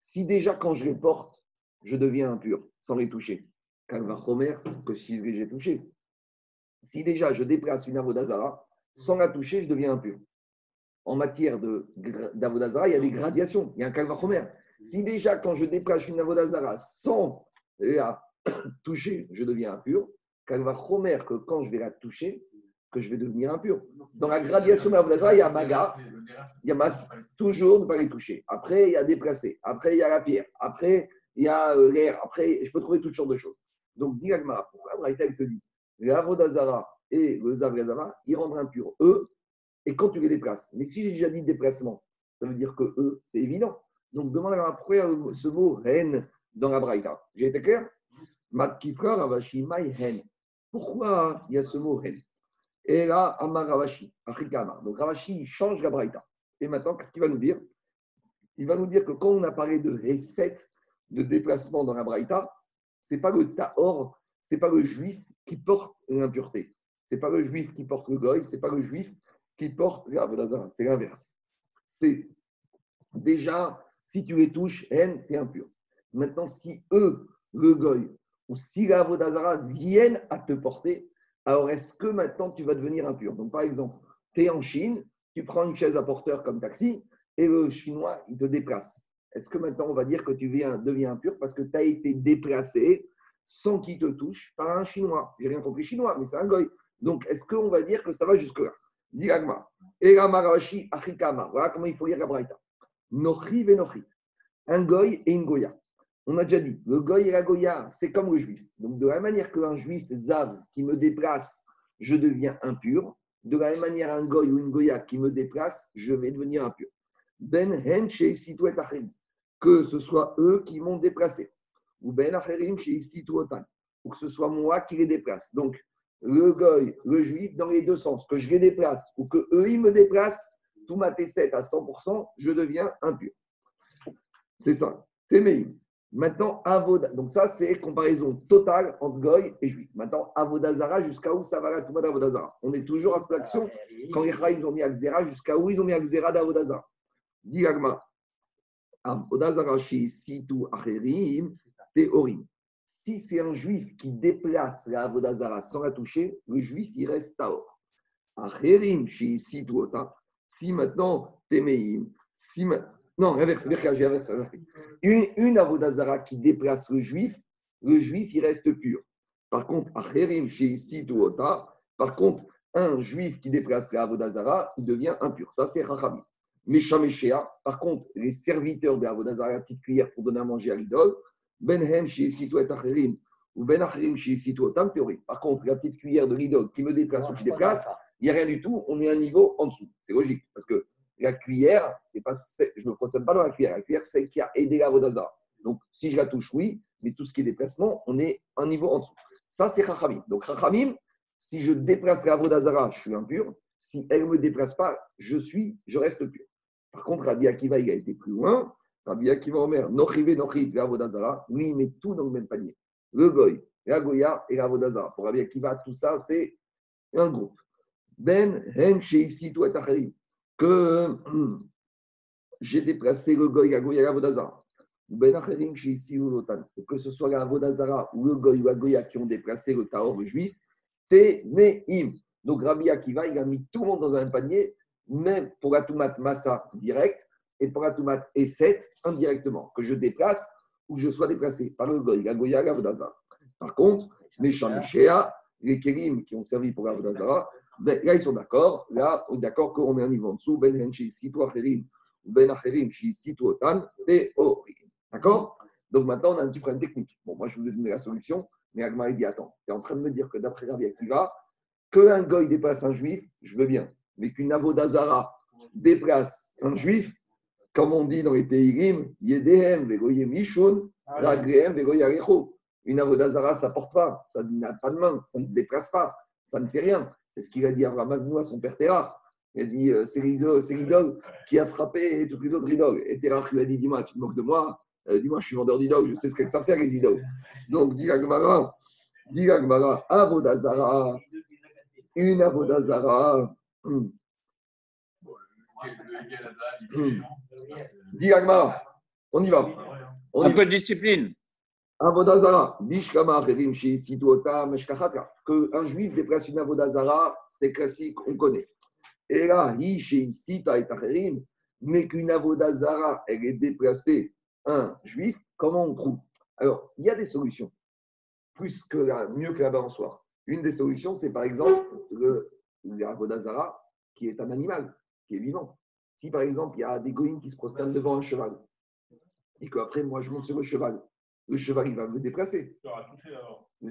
Si déjà, quand je les porte, je deviens impur sans les toucher, Kalvachomer, que si j'ai touché. Si déjà je déplace une Avodazara, sans la toucher, je deviens impur. En matière d'Avodazara, il y a des gradations, il y a un Kalvachomer. Si déjà, quand je déplace une Avodazara sans la <coughs> toucher, je deviens impur, Kalvachomer, que quand je vais la toucher, que je vais devenir impur. Dans la gradation d'Avodazara, il y a Maga, il y a Mas, toujours ne pas les toucher. Après, il y a déplacé. Après, il y a la pierre. Après, il y a euh, l'air. Après, je peux trouver toutes sortes de choses. Donc, dis pourquoi Braïta, te dit l'Avodazara et le Zavrazara, ils rendent impurs eux, et quand tu les déplaces. Mais si j'ai déjà dit déplacement, ça veut dire que eux, c'est évident. Donc, demande à pourquoi ce mot reine dans la Braïta. J'ai été clair? Pourquoi il y a ce mot reine? Et là, Amar Ravashi, Donc, Ravashi, change la Braïta. Et maintenant, qu'est-ce qu'il va nous dire? Il va nous dire que quand on a parlé de recette de déplacement dans la Braïta, ce n'est pas le Tahor, ce n'est pas le juif qui porte l'impureté. Ce n'est pas le juif qui porte le goy, ce n'est pas le juif qui porte l'Avodazara. C'est l'inverse. C'est déjà, si tu les touches, haine, tu es impur. Maintenant, si eux, le goy, ou si l'Avodazara viennent à te porter, alors est-ce que maintenant tu vas devenir impur? Donc, par exemple, tu es en Chine, tu prends une chaise à porteur comme taxi, et le chinois, il te déplace. Est-ce que maintenant on va dire que tu deviens impur parce que tu as été déplacé sans qu'il te touche par un chinois? J'ai rien compris chinois, mais c'est un goy. Donc, est-ce qu'on va dire que ça va jusque-là? Voilà comment il faut lire la Braïta. Nochi venochi. Un goy et une goya. On a déjà dit, le goy et la goya, c'est comme le juif. Donc, de la même manière qu'un juif zav qui me déplace, je deviens impur. De la même manière, un goy ou une goya qui me déplace, je vais devenir impur. Ben hen chez Que ce soit eux qui m'ont déplacé. Ou ben acherim chez Ou que ce soit moi qui les déplace. Donc, le goy, le juif, dans les deux sens, que je les déplace ou que eux, ils me déplacent, tout ma T7 à 100%, je deviens impur. C'est ça. Téméim. Maintenant, Avoda. Donc, ça, c'est comparaison totale entre Goy et Juif. Maintenant, Avodazara, jusqu'à où ça va la Touma d'Avodazara? On est toujours à cette action quand les ils ont mis Akzera, jusqu'à où ils ont mis Akzera d'Avodazara? Diagma. Situ Acherim, Théorim si c'est un juif qui déplace la Avodazara sans la toucher, le juif, il reste Taor. Si maintenant, Temeim, si Non, inverse, j'ai inversé. Une, une avodazara qui déplace le juif, le juif, il reste pur. Par contre, Acherim, ici, par contre, un juif qui déplace la avodazara, il devient impur. Ça, c'est Rachamim. Mais Shameshea, par contre, les serviteurs de l'avodazara, la petite cuillère pour donner à manger à l'idole, Benhem, et Acherim, ou Ben Acherim, chez ici, tam théorie. Par contre, la petite cuillère de l'idole qui me déplace ou qui déplace, il n'y a rien du tout, on est un niveau en dessous. C'est logique, parce que la cuillère, c'est pas, je ne me pas dans la cuillère. La cuillère, c'est qui a aidé la Vodazara. Donc, si je la touche, oui, mais tout ce qui est déplacement, on est un niveau en dessous. Ça, c'est Chachamim. Donc, Chachamim, si je déplace la Vodazara, je suis impur. Si elle ne me déplace pas, je suis, je reste pur. Par contre, Rabbi Akiva, il a été plus loin. Rabbi Akiva Omer, Nochive, Nochiv, la Vodazara, lui, il met tout dans le même panier. Le Goy, la Goya et la Vodazara. Pour Rabbi Akiva, tout ça, c'est un groupe. Ben, Hen, ici, tout est que j'ai déplacé le Goy, Goya, la Vodazara. Ben que ce soit la ou le Goy ou la Goya qui ont déplacé le Taor juif, Ténéim. Donc Rabbi Akiva, il a mis tout le monde dans un panier, même pour la Toumat Massa direct et pour la E7 indirectement, que je déplace ou que je sois déplacé par le Goy, la Goya, la Vodazara. Par contre, les Shamishea, les Kérim qui ont servi pour la Vodazara, ben, là, ils sont d'accord. Là, on est d'accord qu'on est un niveau en dessous. Ben Henshi, Situ Acherim, Ben Acherim, Situ Otan, Théorim. D'accord? Donc maintenant, on a un petit problème technique. Bon, moi, je vous ai donné la solution, mais Agmar, dit Attends, tu es en train de me dire que d'après Rabbi Akiva, qu'un goy déplace un juif, je veux bien. Mais qu'une avodazara déplace un juif, comme on dit dans les Teirim, Yedehem, Vegoyem Ishun, Ragrehem, Vegoyarecho. Une avodazara, ça ne porte pas, ça n'a pas de main, ça ne se déplace pas, ça ne fait rien. C'est ce qu'il a dit à Abraham à son père Terah. Il a dit euh, c'est l'idole qui a frappé toutes les autres idoles. Et Terah lui a dit Dis-moi, tu te moques de moi? Euh, Dis-moi, je suis vendeur d'idoles, je sais ce qu'elles savent faire les idoles. Donc, dit Agmara, dit Agmara, Avodazara, une Avodazara. Hum. Hum. Dit Agmara, on y va. On Un peu de discipline. Avodazara, que un juif déplace une Avodazara, c'est classique, on connaît. Et là, mais qu'une Avodazara, elle est déplacée un juif, comment on trouve? Alors, il y a des solutions, plus que la, mieux que la balançoire. Une des solutions, c'est par exemple le, l'Avodazara, qui est un animal, qui est vivant. Si par exemple, il y a des goïnes qui se prosternent devant un cheval, et qu'après, moi, je monte sur le cheval, le cheval, il va me déplacer.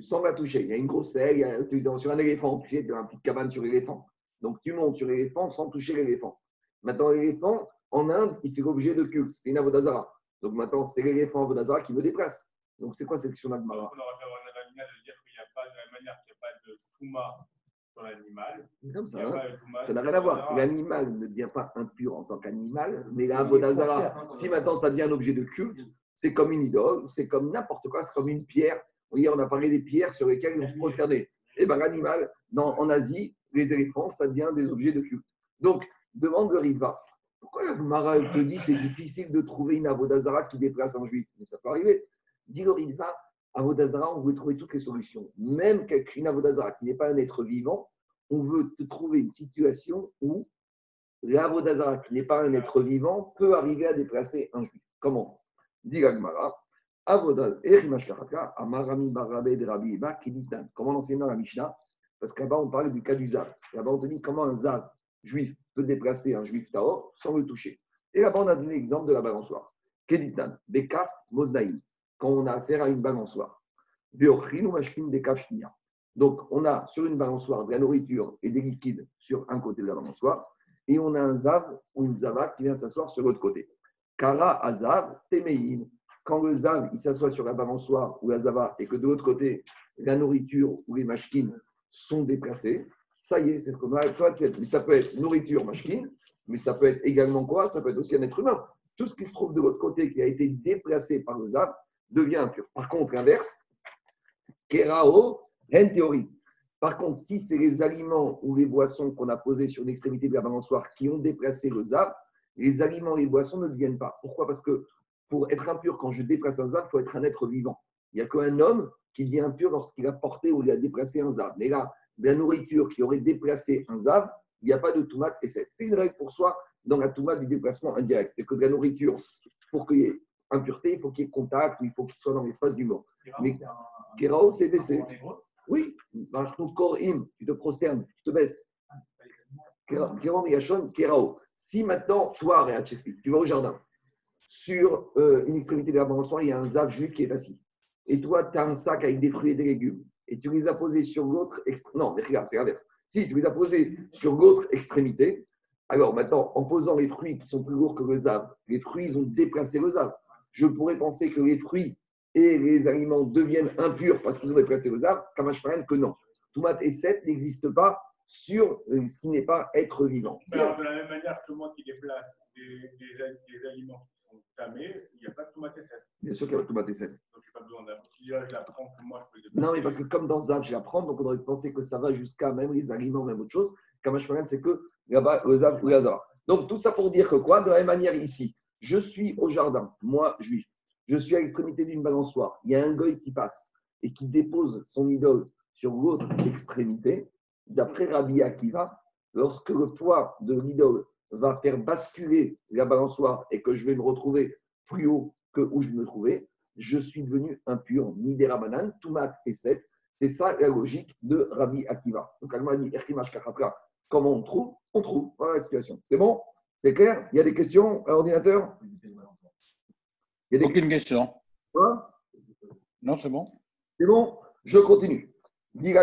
Sans la toucher. Il y a une grosse selle, sur un éléphant, tu sais, dans une petite cabane sur l'éléphant. Donc, tu montes sur l'éléphant sans toucher l'éléphant. Maintenant, l'éléphant, en Inde, il fait l'objet de culte. C'est une avodazara. Donc, maintenant, c'est l'éléphant avodazara qui me déplace. Donc, c'est quoi cette question là de Mara On aurait de dire qu'il n'y a pas de manière qu'il n'y a pas de Touma l'animal. Comme ça, hein. ça n'a rien à voir. L'animal ne devient pas impur en tant qu'animal, mais l'avodazara, si maintenant ça devient un objet de culte, c'est comme une idole, c'est comme n'importe quoi, c'est comme une pierre. Vous voyez, on a parlé des pierres sur lesquelles vont se prosterner. Eh bien, l'animal, en Asie, les éléphants, ça devient des objets de culte. Donc, demande le Riva. Pourquoi la Mara te dit c'est difficile de trouver une Avodazara qui déplace un juif? Mais ça peut arriver. Dis le Riva, Avodazara, on veut trouver toutes les solutions. Même une Avodazara qui n'est pas un être vivant, on veut te trouver une situation où l'Avodazara qui n'est pas un être vivant peut arriver à déplacer un juif. Comment? Dit Gagmara. Comment l'enseigner dans la Mishnah? Parce qu'à-bas, on parle du cas du Zav. Là-bas, on te dit comment un Zav juif peut déplacer un juif Taor sans le toucher. Et là-bas, on a donné l'exemple de la balançoire. Keditan, Bekaf, Moznaïm. Quand on a affaire à une balançoire. Donc, on a sur une balançoire de la nourriture et des liquides sur un côté de la balançoire. Et on a un Zav ou une Zava qui vient s'asseoir sur l'autre côté. Kara Azav Temein. Quand le Zav il s'assoit sur la balançoire ou la Zava et que de l'autre côté, la nourriture ou les machkines sont déplacées, ça y est, c'est ce qu'on a. Mais ça peut être nourriture, machkine, mais ça peut être également quoi? Ça peut être aussi un être humain. Tout ce qui se trouve de l'autre côté, qui a été déplacé par le Zav, devient impur. Par contre, l'inverse, Kerao, en théorie. Par contre, si c'est les aliments ou les boissons qu'on a posés sur l'extrémité de la balançoire qui ont déplacé le Zav, les aliments et les boissons ne deviennent pas. Pourquoi? Parce que pour être impur, quand je déplace un zav, il faut être un être vivant. Il n'y a qu'un homme qui devient impur lorsqu'il a porté ou il a déplacé un zav. Mais là, la nourriture qui aurait déplacé un zav, il n'y a pas de tomate et c'est. Une règle pour soi dans la Touma du déplacement indirect. C'est que de la nourriture, pour qu'il y ait impureté, il faut qu'il y ait contact, il faut qu'il soit dans l'espace du mort. Mais Kerao, c'est baissé. Oui, tu te prosternes, tu te baisses. Kerao, Yachon, Kerao. Si maintenant, toi, tu vas au jardin, sur euh, une extrémité de la balançoire, il y a un zav juif qui est assis. Et toi, tu as un sac avec des fruits et des légumes. Et tu les as posés sur l'autre extrémité. Non, mais regarde, c'est l'inverse. Si tu les as posés sur l'autre extrémité, alors maintenant, en posant les fruits qui sont plus lourds que le zav, les fruits, ils ont déplacé le zav. Je pourrais penser que les fruits et les aliments deviennent impurs parce qu'ils ont déplacé le zav, Kamashparan que non. Tomate et sève n'existent pas sur ce qui n'est pas être vivant. de la même manière que moi qui déplace des, des, aliments qui sont tamés, il n'y a pas de tomate et sève. Bien sûr qu'il n'y a pas de tomate et sève. Donc, je n'ai pas besoin d'un. Si je l'apprends que moi, je peux déplacer. Non, mais parce que comme dans Zav, je l'apprends, donc on aurait pensé que ça va jusqu'à même les aliments, même autre chose. Kamashparan, c'est que là-bas, Zav ou Zav. Donc, tout ça pour dire que quoi? De la même manière ici, je suis au jardin, moi, juif. Je suis à l'extrémité d'une balançoire. Il y a un goy qui passe et qui dépose son idole sur l'autre extrémité. D'après Rabbi Akiva, lorsque le poids de l'idole va faire basculer la balançoire et que je vais me retrouver plus haut que où je me trouvais, je suis devenu impur, ni des Rabanan, Tumat et Set. C'est ça la logique de Rabbi Akiva. Donc, dit, comment on trouve? On trouve. Voilà la situation. C'est bon? C'est clair? Il y a des questions à l'ordinateur? Il y a des... Aucune question. non, c'est bon. C'est bon? Je continue. Dit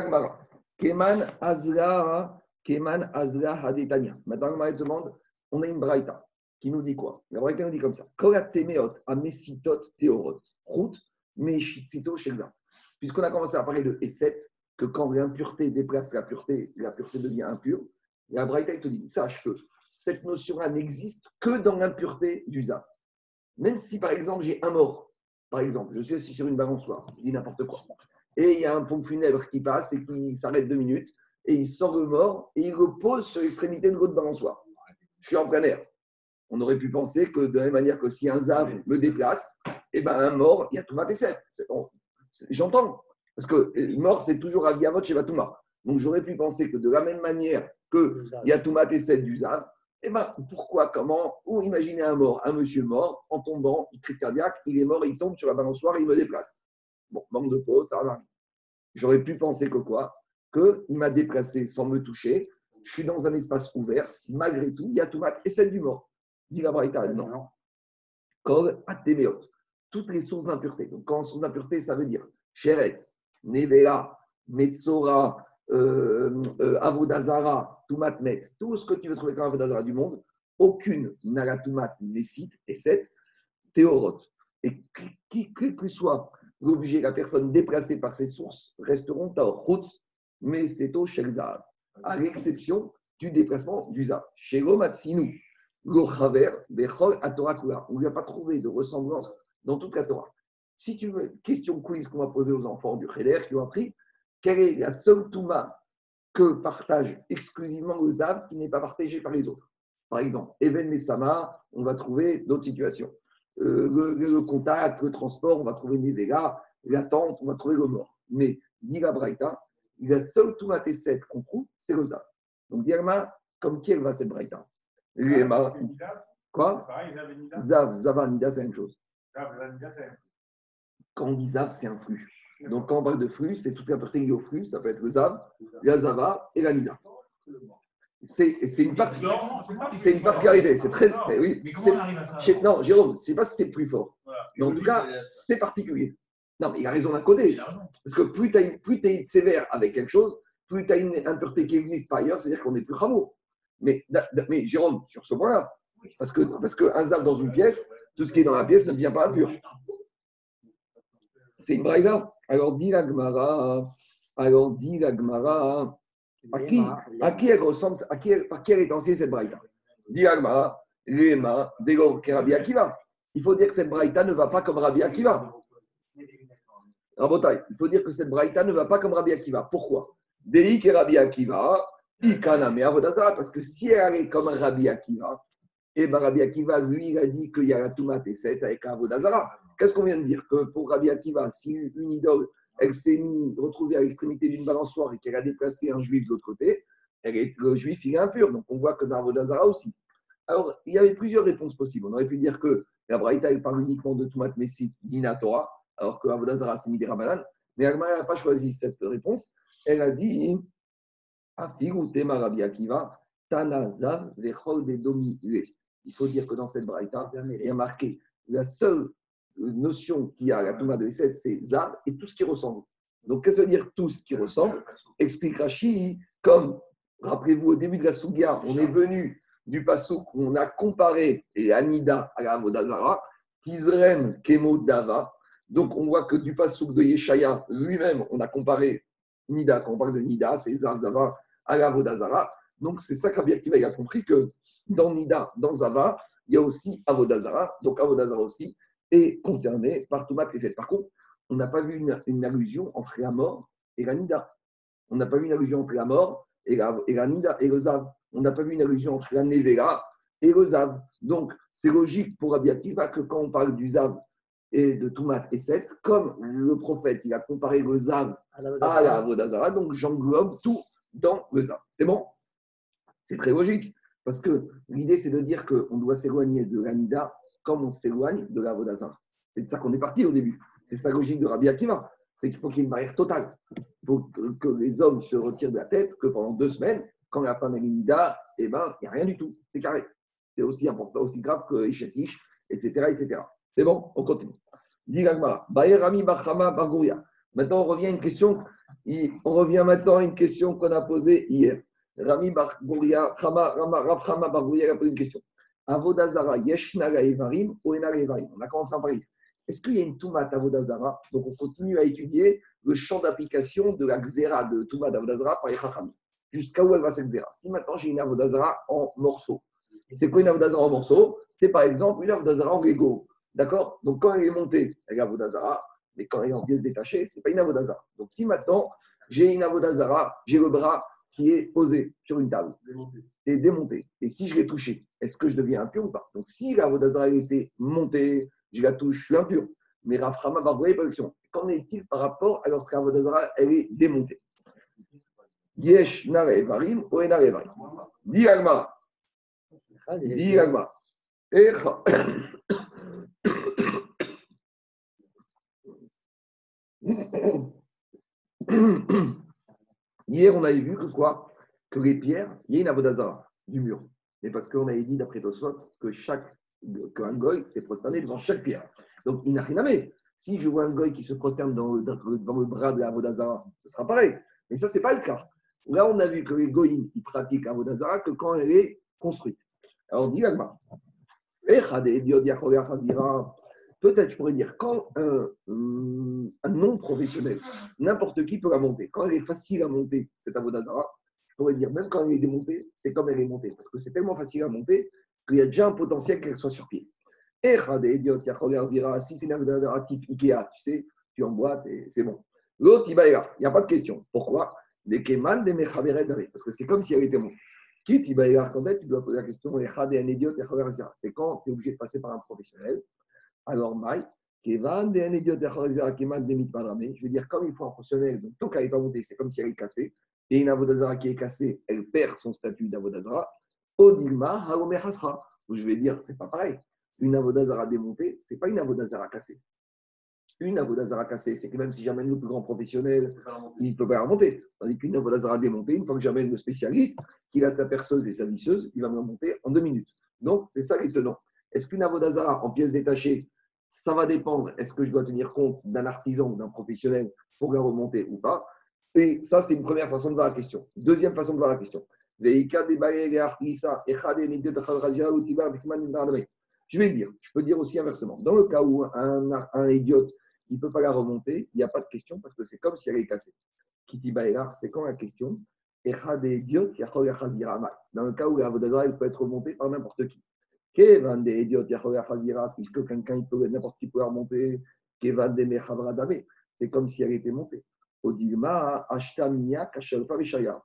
Keman Azra, Keman Azra Hadetania. Maintenant, on demande, on a une braïta qui nous dit quoi? La braïta nous dit comme ça. Koratemeot amesitot teorot. Route, meshitzito shekza. Puisqu'on a commencé à parler de Esset, que quand l'impureté déplace la pureté, la pureté devient impure. La braïta, te dit, sache que cette notion-là n'existe que dans l'impureté du Zav. Même si, par exemple, j'ai un mort, par exemple, je suis assis sur une balançoire, je dis n'importe quoi et il y a un pont funèbre qui passe et qui s'arrête deux minutes, et il sort le mort et il le pose sur l'extrémité de l'autre balançoire. Je suis en plein air. On aurait pu penser que de la même manière que si un zav me déplace, et eh ben un mort, il y a tout ma J'entends. Parce que euh, mort, c'est toujours Aviavot chez Vatouma. Donc j'aurais pu penser que de la même manière que il y a Toumat et du Zav, eh ben pourquoi, comment, ou imaginez un mort, un monsieur mort, en tombant, crise cardiaque, il est mort, il tombe sur la balançoire il me déplace. Bon, manque de peau, ça va. J'aurais pu penser que quoi? Qu'il m'a déplacé sans me toucher. Je suis dans un espace ouvert. Malgré tout, il y a tout et celle du mort. Dit la Braïta, non. Kol atemeot. Toutes les sources d'impureté. Donc, quand source d'impureté, ça veut dire Sheretz, Nevela, Metzora, Avodazara, Tumatmet, tout ce que tu veux trouver comme Avodazara du monde, aucune n'a la Tumat, Nessit et cette Théorot. Et qui que soit l'objet, la personne déplacée par ces sources resteront route, mais c'est au Shekzav, à l'exception du déplacement du Zav. Chez l'Omatsinu, l'Ochaver, Bechol, Atorakula, on ne lui a pas trouvé de ressemblance dans toute la Torah. Si tu veux, question quiz qu'on va poser aux enfants du Cheder qui ont appris, quelle est la seule Touma que partage exclusivement le Zav qui n'est pas partagé par les autres? Par exemple, Even Mesama, on va trouver d'autres situations. Euh, le, contact, le transport, on va trouver Nevela, l'attente, on va trouver le mort. Mais, dit la Braïta, la seule Toumat et 7 qu'on trouve, c'est le Zav. Donc, Dirma, comme qui elle va cette Braïta? Quoi? Zav, Zava, Nida, c'est la même chose. Quand on dit Zav, c'est un flux. Donc, quand on parle de flux, c'est toute la partie liée au flux, ça peut être le Zav, la Zava et la Nida. C'est une, partie, c'est une particularité. C'est très. Oui, mais comment on arrive à ça Non, Jérôme, c'est pas si c'est plus fort. Mais en tout cas, c'est particulier. Non, mais il a raison d'un côté. Parce que plus tu es sévère avec quelque chose, plus tu as une impureté qui existe par ailleurs, c'est-à-dire qu'on est plus rameau. Mais, mais Jérôme, sur ce point-là, parce que parce qu'un zap dans une pièce, tout ce qui est dans la pièce ne devient pas impur. C'est une braïda. Alors dit la Gemara, alors dit la Gemara, à qui, à qui elle ressemble, à qui, par qui elle est ancienne cette braïta? Dit Agmara, Léma, Dego, Rabbi Akiva. Il faut dire que cette braïta ne va pas comme Rabbi Akiva. Rabotai, il faut dire que cette braïta ne va pas comme Rabbi Akiva. Pourquoi? Dei et Rabbi Akiva, Ikaname Avodazara. Parce que si elle est comme Rabbi Akiva, et eh bien Rabbi Akiva, lui, il a dit qu'il y a la Toumat et 7 avec Avodazara. Qu'est-ce qu'on vient de dire Que pour Rabbi Akiva, si une idole elle s'est mise, retrouvée à l'extrémité d'une balançoire et qu'elle a déplacé un juif de l'autre côté, elle est, le juif, il est impur. Donc on voit que dans Vodazara aussi. Alors, il y avait plusieurs réponses possibles. On aurait pu dire que la Braïta, elle parle uniquement de Toumat Messi, Nina Torah, alors que Avodazara, c'est Midera Rabanan. Mais Agmara n'a pas choisi cette réponse. Elle a dit Rabbi Akiva, Tanazav, Vechol de Domi Il faut dire que dans cette Braïta, il y a marqué la seule notion qu'il y a à la Touma de Esset, c'est Zav et tout ce qui ressemble. Donc, qu'est-ce que ça veut dire tout ce qui ressemble Explique Rashi, comme, rappelez-vous, au début de la Sougia, on est venu du Passouk où on a comparé et Anida à la Vodazara, Tizrem Kemo Dava. Donc, on voit que du Passouk de Yeshaya lui-même, on a comparé Nida, quand on parle de Nida, c'est Zav Zava à la Vodazara. Donc, c'est ça qu'Abia Kiva a compris que dans Nida, dans Zava, il y a aussi Avodazara. Donc, Avodazara aussi est concerné par Toumat et Par contre, on n'a pas vu une, allusion entre la mort et la Nida. On n'a pas vu une allusion entre la mort et la, et la Nida et le Zav. On n'a pas vu une allusion entre la Nevera et le Zav. Donc, c'est logique pour Rabbi Akiva que quand on parle du Zav et de Toumat et Seth, comme le prophète, il a comparé le Zav à la Vodazara, donc j'englobe tout dans le Zav. C'est bon? C'est très logique. Parce que l'idée, c'est de dire qu'on doit s'éloigner de la Nida comme on s'éloigne de la Vodazara. C'est de ça qu'on est parti au début. C'est sa logique de Rabbi Akiva. C'est qu'il faut qu'il y ait une barrière totale. Il faut que les hommes se retirent de la tête, que pendant deux semaines, quand la femme est nida, eh ben, il n'y a rien du tout. C'est carré. C'est aussi important, aussi grave que Ishetish, etc. etc. C'est bon On continue. Maintenant, on revient à une question. On revient maintenant à une question qu'on a posée hier. Rami Bargouria, Rav Chama Bargouria a posé une question. Avodazara, Yeshnaga Evarim, Oenara Evarim. On a commencé à parler. Est-ce qu'il y a une Toumat Avodazara Donc, on continue à étudier le champ d'application de la Xéra de Toumat Avodazara par les. Jusqu'à où elle va cette Xéra? Si maintenant j'ai une Avodazara en morceaux, c'est quoi une Avodazara en morceaux? C'est par exemple une Avodazara en Lego. D'accord? Donc, quand elle est montée, elle est Avodazara, mais quand elle est en pièces détachées, ce n'est pas une Avodazara. Donc, si maintenant j'ai une Avodazara, j'ai le bras qui est posé sur une table et démonté, et si je l'ai touché, est-ce que je deviens impur ou pas Donc, si l'Avodazara était montée, je la touche, je suis impur. Mais Raframa va voir production. Qu'en est-il par rapport à lorsque Vodazara elle est démontée Yesh nare varim ou nare varim. Dis Agma. Dis Agma. Hier, on avait vu que quoi? Que les pierres, il y a une avodazara du mur. Et parce qu'on avait dit, d'après Tosfot, que chaque qu'un goy s'est prosterné devant chaque pierre. Donc, il n'a rien à mettre. Si je vois un goy qui se prosterne dans le, dans le bras de la Vodazara, ce sera pareil. Mais ça, ce n'est pas le cas. Là, on a vu que les goïms, ils pratiquent Vodazara que quand elle est construite. Alors, dis Peut-être, je pourrais dire, quand un, non-professionnel, n'importe qui peut la monter, quand elle est facile à monter, cette Avodazara, je pourrais dire, même quand elle est démontée, c'est comme elle est montée. Parce que c'est tellement facile à monter qu'il y a déjà un potentiel qu'elle soit sur pied. Et si c'est un type Ikea, tu sais, tu emboîtes et c'est bon. L'autre, il il n'y a pas de question. Pourquoi? Les Keman des parce que c'est comme si elle était montée. Qui tu quand tu dois poser la question c'est quand tu es obligé de passer par un professionnel. Alors, Maï, je veux dire, comme il faut un professionnel, donc tant qu'elle n'est pas montée, c'est comme si elle est cassée. Et une avodazara qui est cassée, elle perd son statut d'avodazara. Odilma, je vais dire, c'est pas pareil. Une avodazara démontée, c'est pas une avodazara cassée. Une avodazara cassée, c'est que même si j'amène le plus grand professionnel, il ne peut pas remonter. Tandis qu'une avodazara démontée, une fois que j'amène le spécialiste, qu'il a sa perceuse et sa visseuse, il va me remonter en deux minutes. Donc, c'est ça les tenants. Est-ce qu'une avodazara en pièces détachées, ça va dépendre, est-ce que je dois tenir compte d'un artisan ou d'un professionnel pour la remonter ou pas Et ça, c'est une première façon de voir la question. Deuxième façon de voir la question. Je vais dire, je peux dire aussi inversement. Dans le cas où un, un idiote ne peut pas la remonter, il n'y a pas de question parce que c'est comme si elle est cassée. Kiti c'est quand la question? Dans le cas où la Vodazara peut être remontée par n'importe qui. Puisque quelqu'un peut n'importe qui peut la remonter. C'est comme si elle était montée. Odilma, Ashtamia, Kachelpa,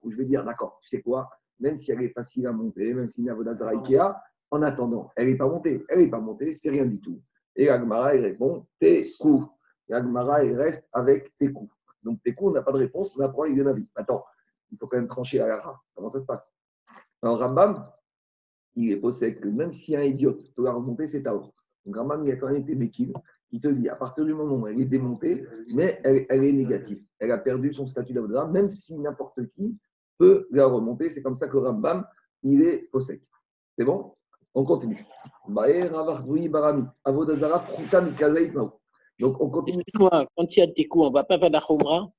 Où je vais dire, d'accord, tu sais quoi? Même si elle est facile à monter, même si Navodazara Ikea, en attendant, elle n'est pas montée. Elle n'est pas montée, c'est rien du tout. Et Agmara, il répond tes coups. Et Agmara, il reste avec tes coups. Donc tes coups, on n'a pas de réponse, on apprend avec de vie. Attends, il faut quand même trancher à la Comment ça se passe? Alors Rambam, il est possible que même si un idiot peut la remonter, c'est Taor. Donc Rambam, il a quand même été Mekil, qui te dit, à partir du moment où elle est démontée, mais elle, elle est négative. Elle a perdu son statut d'Avodazara, même si n'importe qui peut la remonter. C'est comme ça que Rambam, il est possède. C'est bon? On continue. Donc, on continue. Excuse-moi, quand il y a des coups, on ne va pas faire la Khumra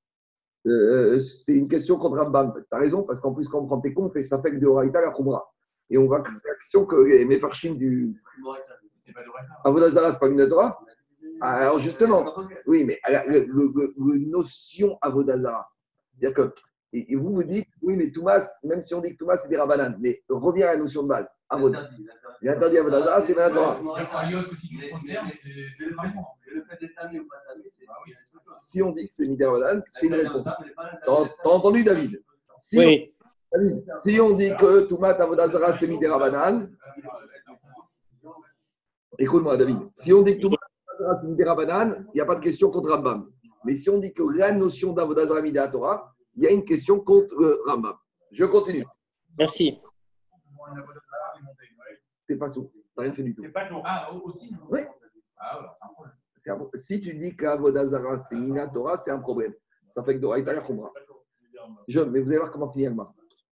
Euh, c'est une question contre Rambam. Tu as raison, parce qu'en plus, quand on prend tes comptes, ça fait que de Oraïta la Khumra. Et on va c'est la question que les Mefarchim du C'est pas de Reka. Avodazara, c'est pas une Torah Alors justement, oui, mais la, le, le- le notion Avodazara. C'est-à-dire que, et, et vous vous dites, oui, mais Thomas, même si on dit que Thomas, c'est des Rabbanan, mais reviens à la notion de base. Avod. Il est interdit Avodazara, c'est bien la Torah. Ah. Si on dit que c'est Midé Rabbanan, c'est une réponse. La T'as entendu, David? Si Oui. Si on dit que Toumat Avodazara, c'est Midé Rabbanan, Écoute-moi, David. Si on dit que tout Avodazara, c'est Midé Rabbanan, il n'y a pas de question contre Rambam. Mais si on dit que la notion d'Avodazara Midé Torah, il y a une question contre euh, Rambam. Je continue. Merci. T'es pas sourd. T'as rien fait du tout. Pas. Ah, aussi non? Oui. Ah, alors, c'est un problème. Si tu dis qu'Avodazara, c'est Mina Torah, c'est un problème. Ça fait que Doraïta Khumra. Je, mais vous allez voir comment finir Agma.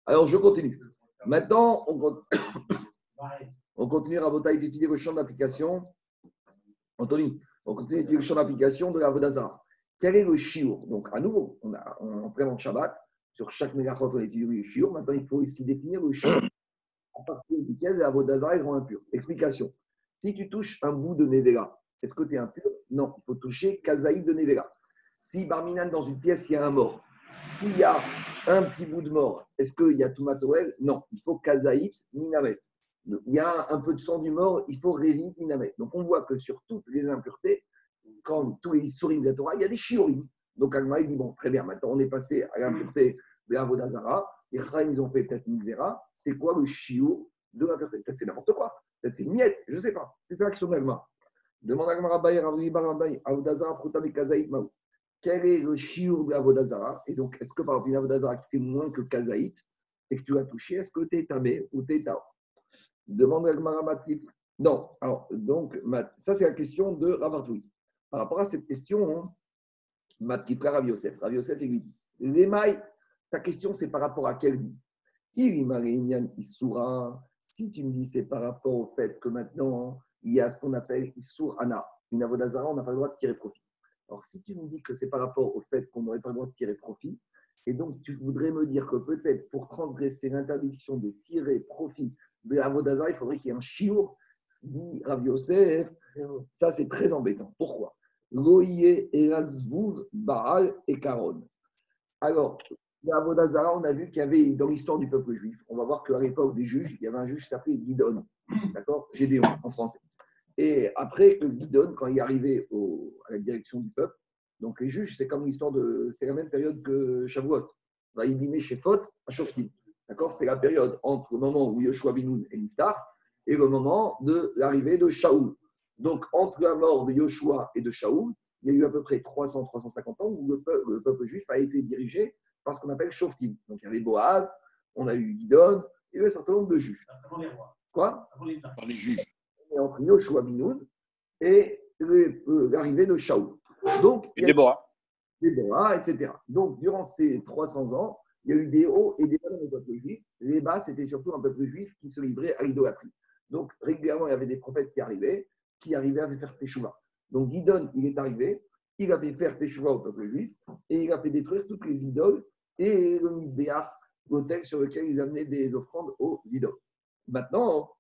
Alors, je continue. Maintenant, on, con- <coughs> on continue à voter d'étudier le champ d'application. Anthony, on continue d'étudier le champ d'application de la Vodazara. Quel est le shiur? Donc, à nouveau, on, a, on implémente Shabbat. Sur chaque mégachot, on étudie le shiur. Maintenant, il faut aussi définir le shiur <coughs> à partir duquel la Vodazara est impure. Explication. Si tu touches un bout de Nevela, est-ce que tu es impur? Non, il faut toucher Kazaï de Nevela. Si Barminan, dans une pièce, il y a un mort, s'il y a un petit bout de mort, est-ce qu'il y a Toumatoel Non, il faut Kazaït Minamet. Il y a un peu de sang du mort, il faut Révi Minamet. Donc on voit que sur toutes les impuretés, quand tous les souris de la Torah, il y a des chiorim. Donc Agma, il dit bon, très bien, maintenant on est passé à l'impureté de Avodazara. Les Chaim, ils ont fait peut-être Misera. C'est quoi le chiot de l'impureté? Peut-être c'est n'importe quoi. Peut-être c'est une miette, je ne sais pas. C'est ça la question d'Agma. Demande Agma Rabbaï, Ravri Barabaï, Avodazara, Pruta, Kazaït, Maou quel est le shiur de Avodazara Et donc, est-ce que par exemple, une Avodazara qui fait moins que Kazaït et que tu as touché, est-ce que tu es tamé ou tu es tao? Demande Gmaramatif. Non. Alors, donc, ça, c'est la question de Ravartoui. Par rapport à cette question, hein, Matkipra Rav Yosef. Rav Yosef, il lui dit L'émail, ta question, c'est par rapport à quel dit Il Issoura. Si tu me dis c'est par rapport au fait que maintenant, il y a ce qu'on appelle Issour Ana. Une Avodazara, on n'a pas le droit de tirer profit. Alors, si tu me dis que c'est par rapport au fait qu'on n'aurait pas le droit de tirer profit, et donc tu voudrais me dire que peut-être pour transgresser l'interdiction de tirer profit de Avodazara, il faudrait qu'il y ait un chiour, dit Rav Yosef. Ça, c'est très embêtant. Pourquoi? Baal et Karon. Alors, l'Avodazara, on a vu qu'il y avait dans l'histoire du peuple juif, on va voir qu'à l'époque des juges, il y avait un juge qui s'appelait Guidon. D'accord? Gédéon en français. Et après que Guidon, quand il est arrivé au- à la direction du peuple, donc les juges, c'est comme l'histoire de. C'est la même période que Shavuot. Va y chez Fot à Shoftim. D'accord? C'est la période entre le moment où Yoshua Binoun est Niftar et le moment de l'arrivée de Shaoul. Donc, entre la mort de Yoshua et de Shaoul, il y a eu à peu près 300-350 ans où le peuple, le peuple juif a été dirigé par ce qu'on appelle Shoftim. Donc, il y avait Boaz, on a eu Guidon, il y avait un certain nombre de juges. Avant les rois. Quoi? Avant les Par les juges. Entre Yoshua Binoun et euh, l'arrivée de Shaoul. Donc, Et Déborah. Déborah, etc. Donc, durant ces 300 ans, il y a eu des hauts et des bas dans le peuple juif. Les bas, c'était surtout un peuple juif qui se livrait à l'idolâtrie. Donc, régulièrement, il y avait des prophètes qui arrivaient, qui arrivaient à faire Teshuvah. Donc, Gidon, il est arrivé, il a fait faire Teshuvah au peuple juif, et il a fait détruire toutes les idoles et le Misbéach, l'autel sur lequel ils amenaient des offrandes aux idoles. Maintenant,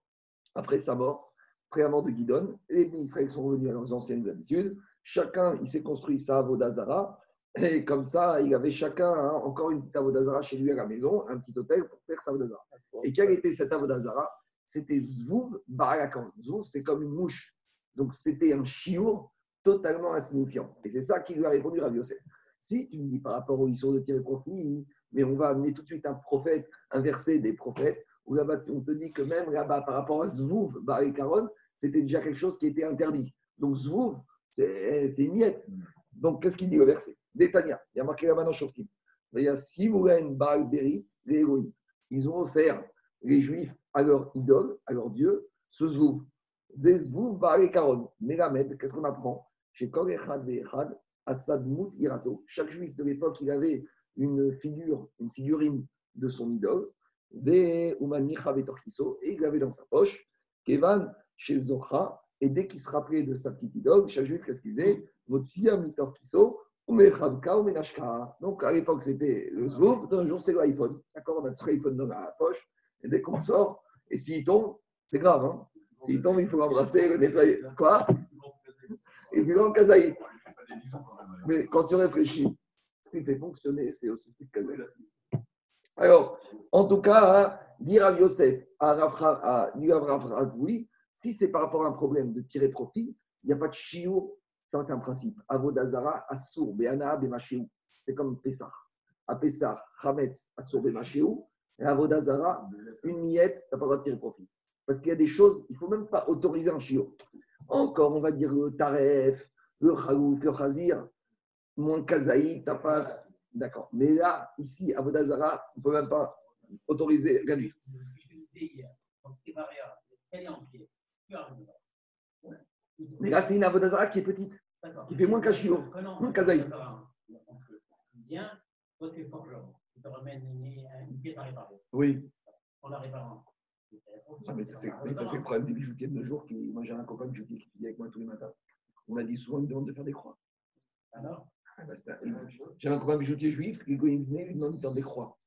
après sa mort, après la mort de Gidon, les Israël sont revenus à leurs anciennes habitudes. Chacun, il s'est construit sa Avodazara. Et comme ça, il avait chacun hein, encore une petite Avodazara chez lui à la maison, un petit hôtel pour faire sa Avodazara. Et quelle était cette Avodazara? C'était Zvouv Barakan. Zvouv, c'est comme une mouche. Donc, c'était un chiour totalement insignifiant. Et c'est ça qui lui a répondu Rav Yosef. Si tu me dis par rapport aux histoires de tirer profit, mais on va amener tout de suite un prophète, un verset des prophètes, où là-bas, on te dit que même là-bas, par rapport à Zvouv Barikaron, c'était déjà quelque chose qui était interdit. Donc, Zvouv, c'est c'est une miette. Donc, qu'est-ce qu'il dit le verset? Détania, il y a marqué là-bas dans Shoftim. Il y a Simouren Baal Berit, les Elohim. Ils ont offert les Juifs à leur idole, à leur Dieu, ce zouv. Zezvouv Baale Karon. Melamed, qu'est-ce qu'on apprend? Chez Kol Echad Ve'echad, Asad Mout Irato. Chaque Juif de l'époque, il avait une figure, une figurine de son idole, Ve Umanicha Vetorkiso, et il l'avait dans sa poche. Kevan chez Zocha, et dès qu'il se rappelait de sa petite idole, chaque juif, qu'est-ce qu'il faisait. Donc à l'époque, c'était le Zouf, un jour, c'est l'iPhone. D'accord On a tout l'iPhone dans la poche, et dès qu'on sort, et s'il tombe, c'est grave, hein S'il tombe, il faut l'embrasser, le nettoyer. Quoi Et puis dans le kazaï. Mais quand tu réfléchis, ce qui fait fonctionner, c'est aussi petit kazaï. Alors, en tout cas, hein, dire à Yosef, à Rafra, à Rav oui, si c'est par rapport à un problème de tirer profit, il n'y a pas de chiot. Ça, c'est un principe. Avodazara, Assour, Beana, Bemachéou. C'est comme Pessah. À Pessah, Chametz, Assour, Bemachéou. Et Avodazara, une miette, tu n'as pas le droit de tirer profit. Parce qu'il y a des choses, il ne faut même pas autoriser un chiot. Encore, on va dire le taref, le khalouf, le khazir, moins kazaï, tu n'as pas. D'accord. Mais là, ici, à Vodazara, on ne peut même pas autoriser. Mais là, c'est une Avodazara qui est petite, qui fait moins qu'un chiot, moins kazaï. Bien, toi tu es forgeron, tu te ramènes une, une pièce à réparer. Oui. En la réparant. Ah, mais ça, c'est le problème des bijoutiers de nos jours. Qui, moi, j'ai un copain bijoutier qui vit avec moi tous les matins. On m'a dit souvent, il me demande de faire des croix. Alors? Ah, bah, J'ai un copain bijoutier juif qui, venait, il me demande de faire des croix.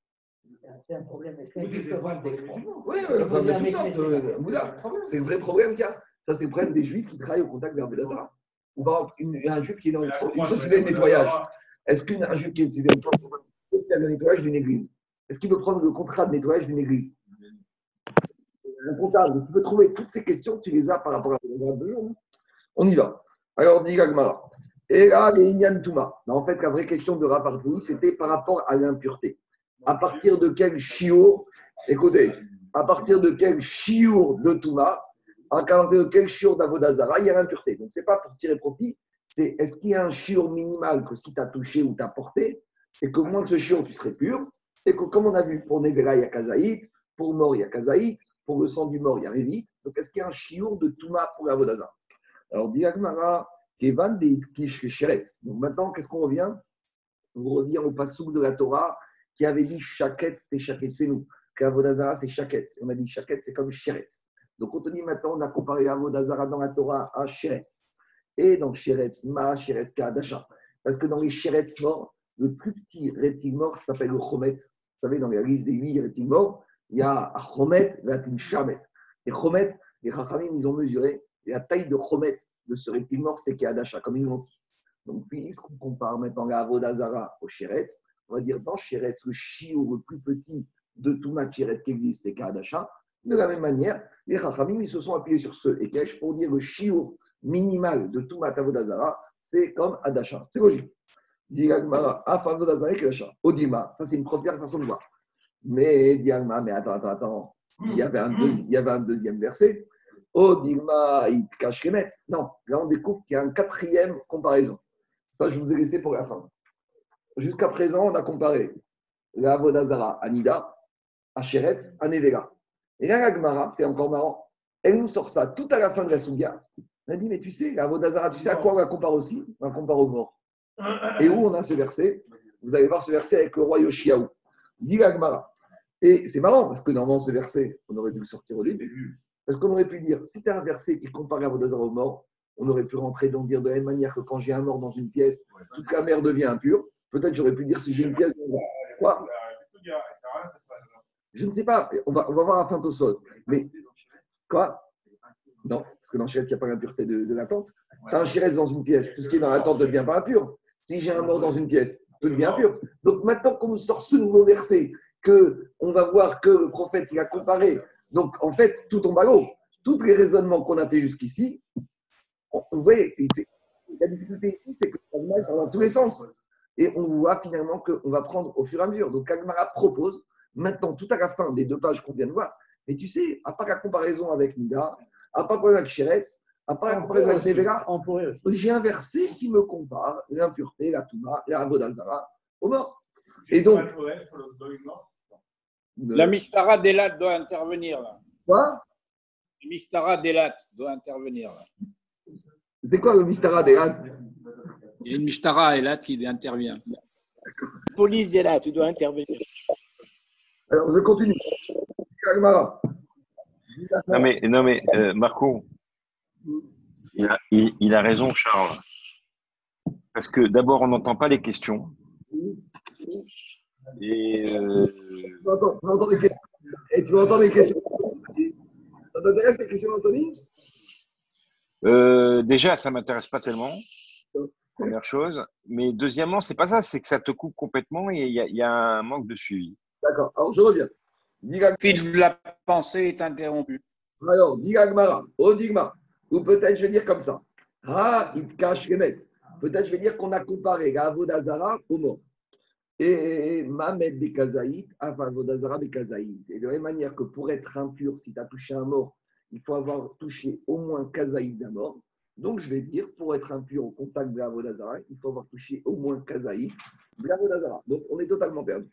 C'est un problème. Est-ce juif peut vendre des croix Oui, C'est enfin, poser de sortes, euh. C'est le vrai problème qu'il y a. Ça, c'est le problème des juifs qui travaillent au contact d'Arbelazara. Ou par exemple, un juif qui est dans une, une société de nettoyage. Est-ce qu'un juif qui est dans une société de nettoyage d'une église, est-ce qu'il peut prendre le contrat de nettoyage d'une église? Un comptable, tu peux trouver toutes ces questions, tu les as par rapport à jour. On y va. Alors, dit Gagmara. Et là, les Inyan Touma. Non, En fait, la vraie question de Rapartoui, c'était par rapport à l'impureté. À partir de quel chiot, écoutez, à partir de quel chiour de Touma, à partir de quel chiour d'Avodazara, il y a l'impureté. Donc, ce n'est pas pour tirer profit, c'est est-ce qu'il y a un chiour minimal que si tu as touché ou tu as porté, et que moins de ce chiour, tu serais pur, et que comme on a vu, pour Negra, il y a Kazaït, pour mort, il y a Kazaït, pour le sang du mort, il y a Révit. Donc, est-ce qu'il y a un chiour de Touma pour Avodazara? Alors, Diagmara, Kevan de Kish. Donc, maintenant, qu'est-ce qu'on revient? On revient au passouk de la Torah qui avait dit Shaket, c'était Shaket, c'est nous. Qu'Avodazara, c'est Shaket. On a dit Shaket, c'est comme Sheretz. Donc, on te dit maintenant, on a comparé Avodazara dans la Torah à Sheretz. Et dans Sheretz, Ma, Sheretz, Kadasha. Parce que dans les Sheretz morts, le plus petit reptile mort s'appelle le Chomet. Vous savez, dans la liste des huit reptiles morts, il y a Chomet, il y a une Shamet. Et Chomet, les Chachamim, ils ont mesuré la taille de Chomet de ce reptile mort, c'est Kadasha, comme ils l'ont dit. Donc, puisqu'on compare maintenant la Avodazara au Sheretz, on va dire dans Sheretz, le chiour le plus petit de tout Sheretz qui existe, c'est Kadasha. De la même manière, les Chachamim, ils se sont appuyés sur ce Ekech pour dire le chiour minimal de tout Avodazara, c'est comme Adasha. C'est logique. Kadasha. Odima, ça c'est une première façon de voir. Mais Diagma, mais attends, attends, attends. Il y avait un, deuxième verset. Odilma, il cache. Non, là on découvre qu'il y a un quatrième comparaison. Ça, je vous ai laissé pour la fin. Jusqu'à présent, on a comparé la Vodazara à Nida, à Sheretz, à Nevela. Et là, la Gemara, c'est encore marrant, elle nous sort ça tout à la fin de la Souga. Elle dit, mais tu sais, la Vodazara, tu sais à quoi on la compare aussi? On la compare aux morts. Et où on a ce verset? Vous allez voir ce verset avec le roi Yoshiaou. Dit la Gemara. Et c'est marrant, parce que normalement, ce verset, on aurait dû le sortir au début. Parce qu'on aurait pu dire, si tu as un verset qui compare la Vodazara aux morts, on aurait pu rentrer dans dire de la même manière que quand j'ai un mort dans une pièce, toute la mer devient impure. Peut-être j'aurais pu dire si j'ai une pièce. Quoi Je ne sais pas. On va, on va voir à fin. Mais quoi? Non, parce que dans Shiretz, il n'y a pas l'impureté de, de la tente. Un Shiretz dans une pièce, tout ce qui est dans la tente ne devient pas impur. Si j'ai un mort dans une pièce, tout devient impur. Donc maintenant qu'on nous sort ce nouveau verset, que on va voir que le prophète il a comparé, donc en fait tout tombe à l'eau. Tous les raisonnements qu'on a fait jusqu'ici, vous voyez, la difficulté ici, c'est que il parle dans tous les sens. Et on voit finalement qu'on va prendre au fur et à mesure. Donc Agmara propose, maintenant, tout à la fin des deux pages qu'on vient de voir, mais tu sais, à part la comparaison avec Nida, à part la comparaison avec Sheretz, à part la comparaison avec aussi. j'ai un verset qui me compare l'impureté, la Touma, la Avodazara au mort. Et donc- de- La Mishtara d'Elat doit intervenir là. Quoi? La Mishtara d'Elat doit intervenir là. C'est quoi le Mistara des Had Il y a une Mishtara Elat qui intervient. Police est là, tu dois intervenir. Alors, je continue. Non mais, non mais euh, Marco, il a, il- il a raison Charles. Parce que d'abord, on n'entend pas les questions. Et euh, Tu entends, tu entends les questions. Et tu entends les questions. Ça t'intéresse les questions d'Anthony? euh, déjà, ça m'intéresse pas tellement. Première chose. Mais deuxièmement, c'est pas ça, c'est que ça te coupe complètement et il y a, il y a un manque de suivi. D'accord. Alors, je reviens. Diga- Le fil de la pensée est interrompu. Alors, Digagmara, oh Digma, ou peut-être je vais dire comme ça. Ah, il te cache les. Peut-être je vais dire qu'on a comparé la Avodazara au mort. Et Mamed Bekazaït, avant Avodazara Bekazaït. Et de la même manière que pour être impur, si tu as touché un mort, il faut avoir touché au moins Kazaït d'un mort. Donc je vais dire, pour être impur au contact de la Avodazara, il faut avoir touché au moins Kazaït de la Avodazara. Donc on est totalement perdu.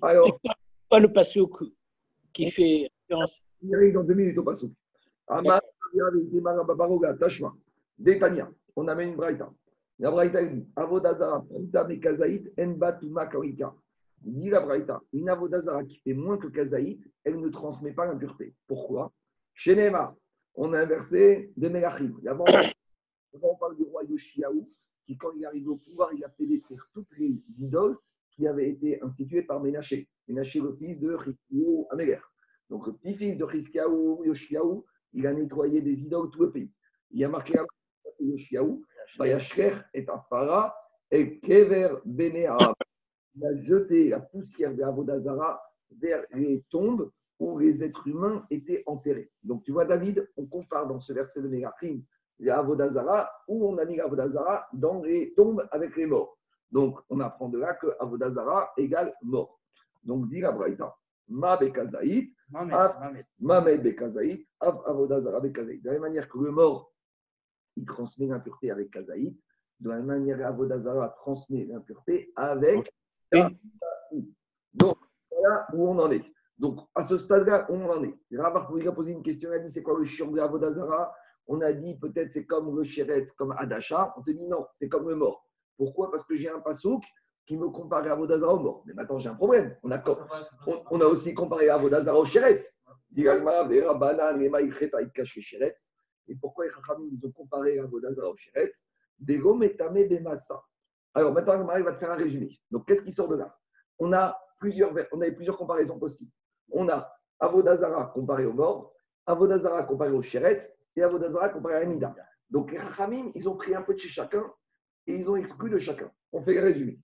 Alors, C'est quoi, quoi le passouk qui fait référence Il arrive dans deux minutes au Tashma, Détania. On amène une braïta. La braïta dit Avodazara, Pruta Mekazaït, Enba Tuma Karika. Dit la braïta une Avodazara qui fait moins que Kazaït, elle ne transmet pas l'impureté. Pourquoi? Chez Neymar, on a inversé de Melachim. D'abord, <coughs> on parle du roi Yoshiaou, qui, quand il arrive au pouvoir, il a fait détruire toutes les idoles qui avaient été instituées par Ménaché. Ménaché, le fils de Chizkiyahu Améler. Donc, le petit-fils de Chizkiyahu Yoshiaou, il a nettoyé des idoles tout le pays. Il a marqué Yoshiaou, et Afara, et Kever. Il a jeté la poussière de Avodazara vers les tombes où les êtres humains étaient enterrés. Donc, tu vois, David, on compare dans ce verset de Mégachim les Avodazara, où on a mis l'Avodazara dans les tombes avec les morts. Donc, on apprend de là que Avodazara égale mort. Donc, dit la Braïta, Ma Bekazaït. Mamed Bekazaït, Av Avodazara Bekazaït. De la même manière que le mort, il transmet l'impureté avec Kazaït, de la même manière Avodazara transmet l'impureté avec Donc, voilà où on en est. Donc, à ce stade-là, on en est. Rav a posé une question, il a dit c'est quoi le shiur de Avodazara? On a dit peut-être c'est comme le Sheretz, comme Adasha. On te dit non, c'est comme le mort. Pourquoi? Parce que j'ai un pasouk qui me compare à Avodazara au mort. Mais maintenant, j'ai un problème. On a, on, a aussi comparé Avodazara au Sheretz. Et pourquoi ils ont comparé Avodazara au Bemassa. Alors maintenant, Agmara, il va te faire un résumé. Donc, qu'est-ce qui sort de là? On a plusieurs, on avait plusieurs comparaisons possibles. On a Avodazara comparé au mort, Avodazara comparé au Sheretz et Avodazara comparé à Nida. Donc les Rachamim, ils ont pris un peu de chez chacun et ils ont exclu de chacun. On fait le résumé.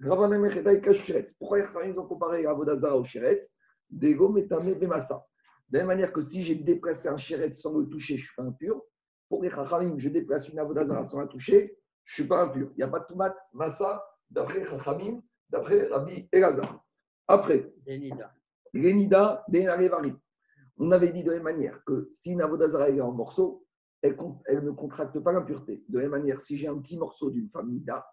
Et. Pourquoi les Rachamim ont comparé Avodazara au Sheretz? Dego Metame Bemassa. De la même manière que si j'ai déplacé un Sheretz sans le toucher, je ne suis pas impur. Pour les Rachamim, je déplace une Avodazara sans la toucher, je ne suis pas impur. Il n'y a pas de Toumat, Massa, d'après Rachamim, d'après Rabbi Elazar. Après, Denida. Renida. On avait dit de la même manière que si une avodazara est en morceaux, elle, ne contracte pas l'impureté. De la même manière, si j'ai un petit morceau d'une femme Nida,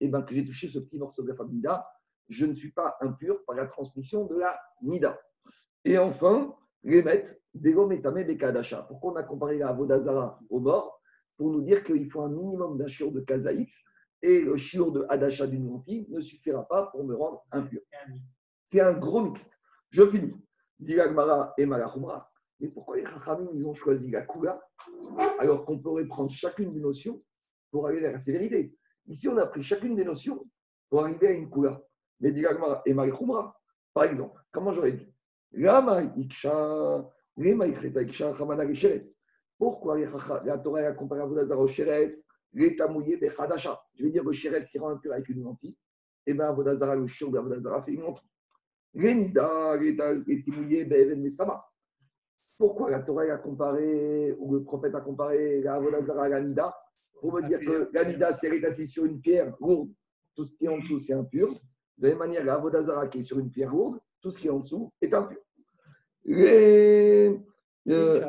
et ben que j'ai touché ce petit morceau de la femme Nida, je ne suis pas impur par la transmission de la Nida. Et enfin, Remet, Degometame Bekadasha. Pourquoi on a comparé la avodazara au mort Pour nous dire qu'il faut un minimum d'un shiur de kazaïf et le shiur de Hadasha d'une lentille ne suffira pas pour me rendre impur. C'est un gros mixte. Je finis. Dilagmara et Malachumra. Mais pourquoi les Chachamim, ils ont choisi la Kula alors qu'on pourrait prendre chacune des notions pour aller vers la sévérité? Ici, on a pris chacune des notions pour arriver à une Kula. Mais Dilagmara et Malachumra, par exemple, comment j'aurais dit? Pourquoi les la Torah a comparé à Vodazar au Sheretz, les Tamouye Bechadasha Je veux dire que Sheretz qui rend impur avec une lentille, et bien Vodazara, le Shur Vodazara, c'est une lentille. Renida, Be'even Mesama. Pourquoi la Torah a comparé, ou le prophète a comparé la Avodazara à la Nida? Pour me dire que la Nida, si elle est assise sur une pierre lourde, tout ce qui est en dessous, c'est impur. De la même manière, la Avodazara qui est sur une pierre lourde, tout ce qui est en dessous est impur. Euh, les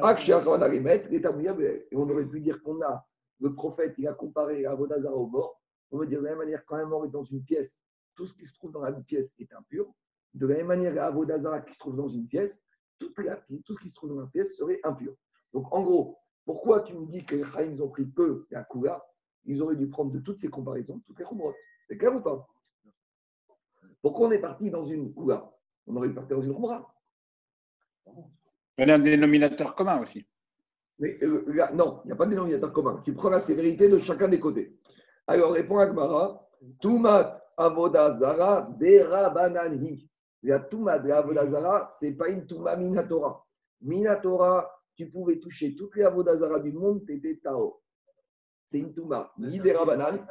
et on aurait pu dire qu'on a, le prophète, il a comparé la Avodazara au mort. On veut dire de la même manière, quand un mort est dans une pièce, tout ce qui se trouve dans la pièce est impur. De la même manière, la Avodazara qui se trouve dans une pièce, toute la- tout ce qui se trouve dans la pièce serait impur. Donc, en gros, pourquoi tu me dis que les Chaim ont pris peu la Kula Ils auraient dû prendre de toutes ces comparaisons, toutes les Khumrot. C'est clair ou pas? Pourquoi on est parti dans une Kula On aurait dû partir dans une Khumra. Il y a un dénominateur commun aussi. Mais euh, là, non, il n'y a pas de dénominateur commun. Tu prends la sévérité de chacun des côtés. Alors, répond Agmara, Tumat Avodazara. La Tumat de Avodazara, ce n'est pas une Tuma Minatora. Minatora, tu pouvais toucher toutes les Avodazara du monde, tu étais Tao. C'est une Tuma, ni Derabanan.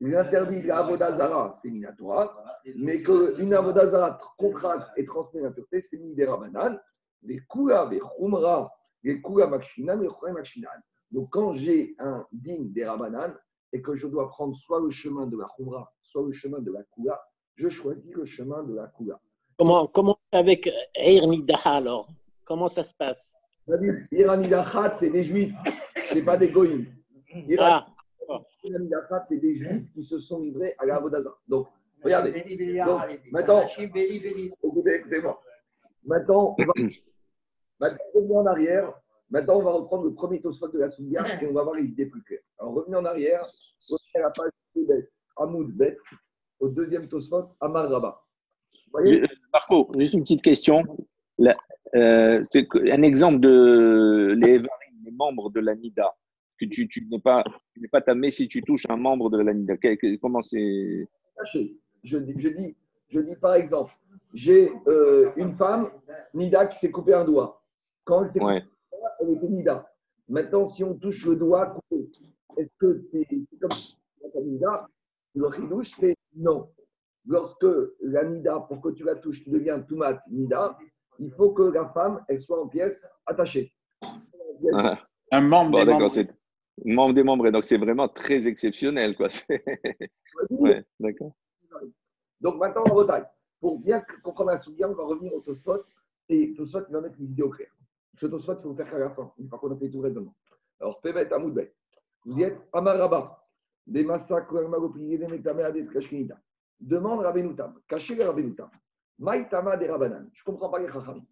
L'interdit de la Avodazara, c'est Minatora. Mais qu'une Avodazara contracte et transmet l'impureté, c'est ni Derabanan. Les Kula, les Khumra, les Kula Makshinan, les Khumra Makshinan. Donc, quand j'ai un digne des Rabanan et que je dois prendre soit le chemin de la Khumra, soit le chemin de la Kula, je choisis le chemin de la Kula. Comment, comment avec Eir Nidaha alors? Comment ça se passe? Iranidachat, c'est des juifs, ce n'est pas des goïms. Ah, Iranidachat, c'est des juifs qui se sont livrés à la Avodaza. Donc, regardez. Donc, maintenant, écoutez, écoutez-moi. Maintenant, on va, maintenant, revenez en arrière. Maintenant, on va reprendre le premier Tosfot de la Soudia et on va voir les idées plus claires. Alors, revenez en arrière. Revenez à la page Bet, Hamoud Bet, au deuxième Tosfot, Amar Rabba. Marco, juste une petite question. Euh, c'est un exemple de les membres de la NIDA, que tu, tu n'es pas, tu n'es pas tamé si tu touches un membre de la NIDA. Quel- quel- comment c'est? Je dis, je dis, je dis par exemple, j'ai euh, une femme, Nida, qui s'est coupé un doigt. Quand elle s'est coupé Ouais. un doigt, elle était Nida. Maintenant, si on touche le doigt coupé, est-ce que c'est comme Nida Le ridouche, c'est non. Lorsque la Nida, pour que tu la touches, tu deviens Toumat Nida, il faut que la femme, elle soit en pièces attachée. Ah, Un membre Bon, des membres. c'est membre des membres. Donc c'est vraiment très exceptionnel, quoi. Ouais, d'accord. Donc maintenant, on retaille. Pour bien comprendre la souillure, on va revenir au Tosfot et Tosfot il va mettre les idées au clair. Ce Tosfot, il faut le faire qu'à la fin, une fois qu'on a fait tout le raisonnement. Alors, Pevet Amoudbet, vous y êtes Amaraba, des massacres, des métamés, des Kashkinida. Demande Rabbenoutam, cachez les Rabbenoutam. Maïtama des Rabanan. Je ne comprends pas les Chachamim.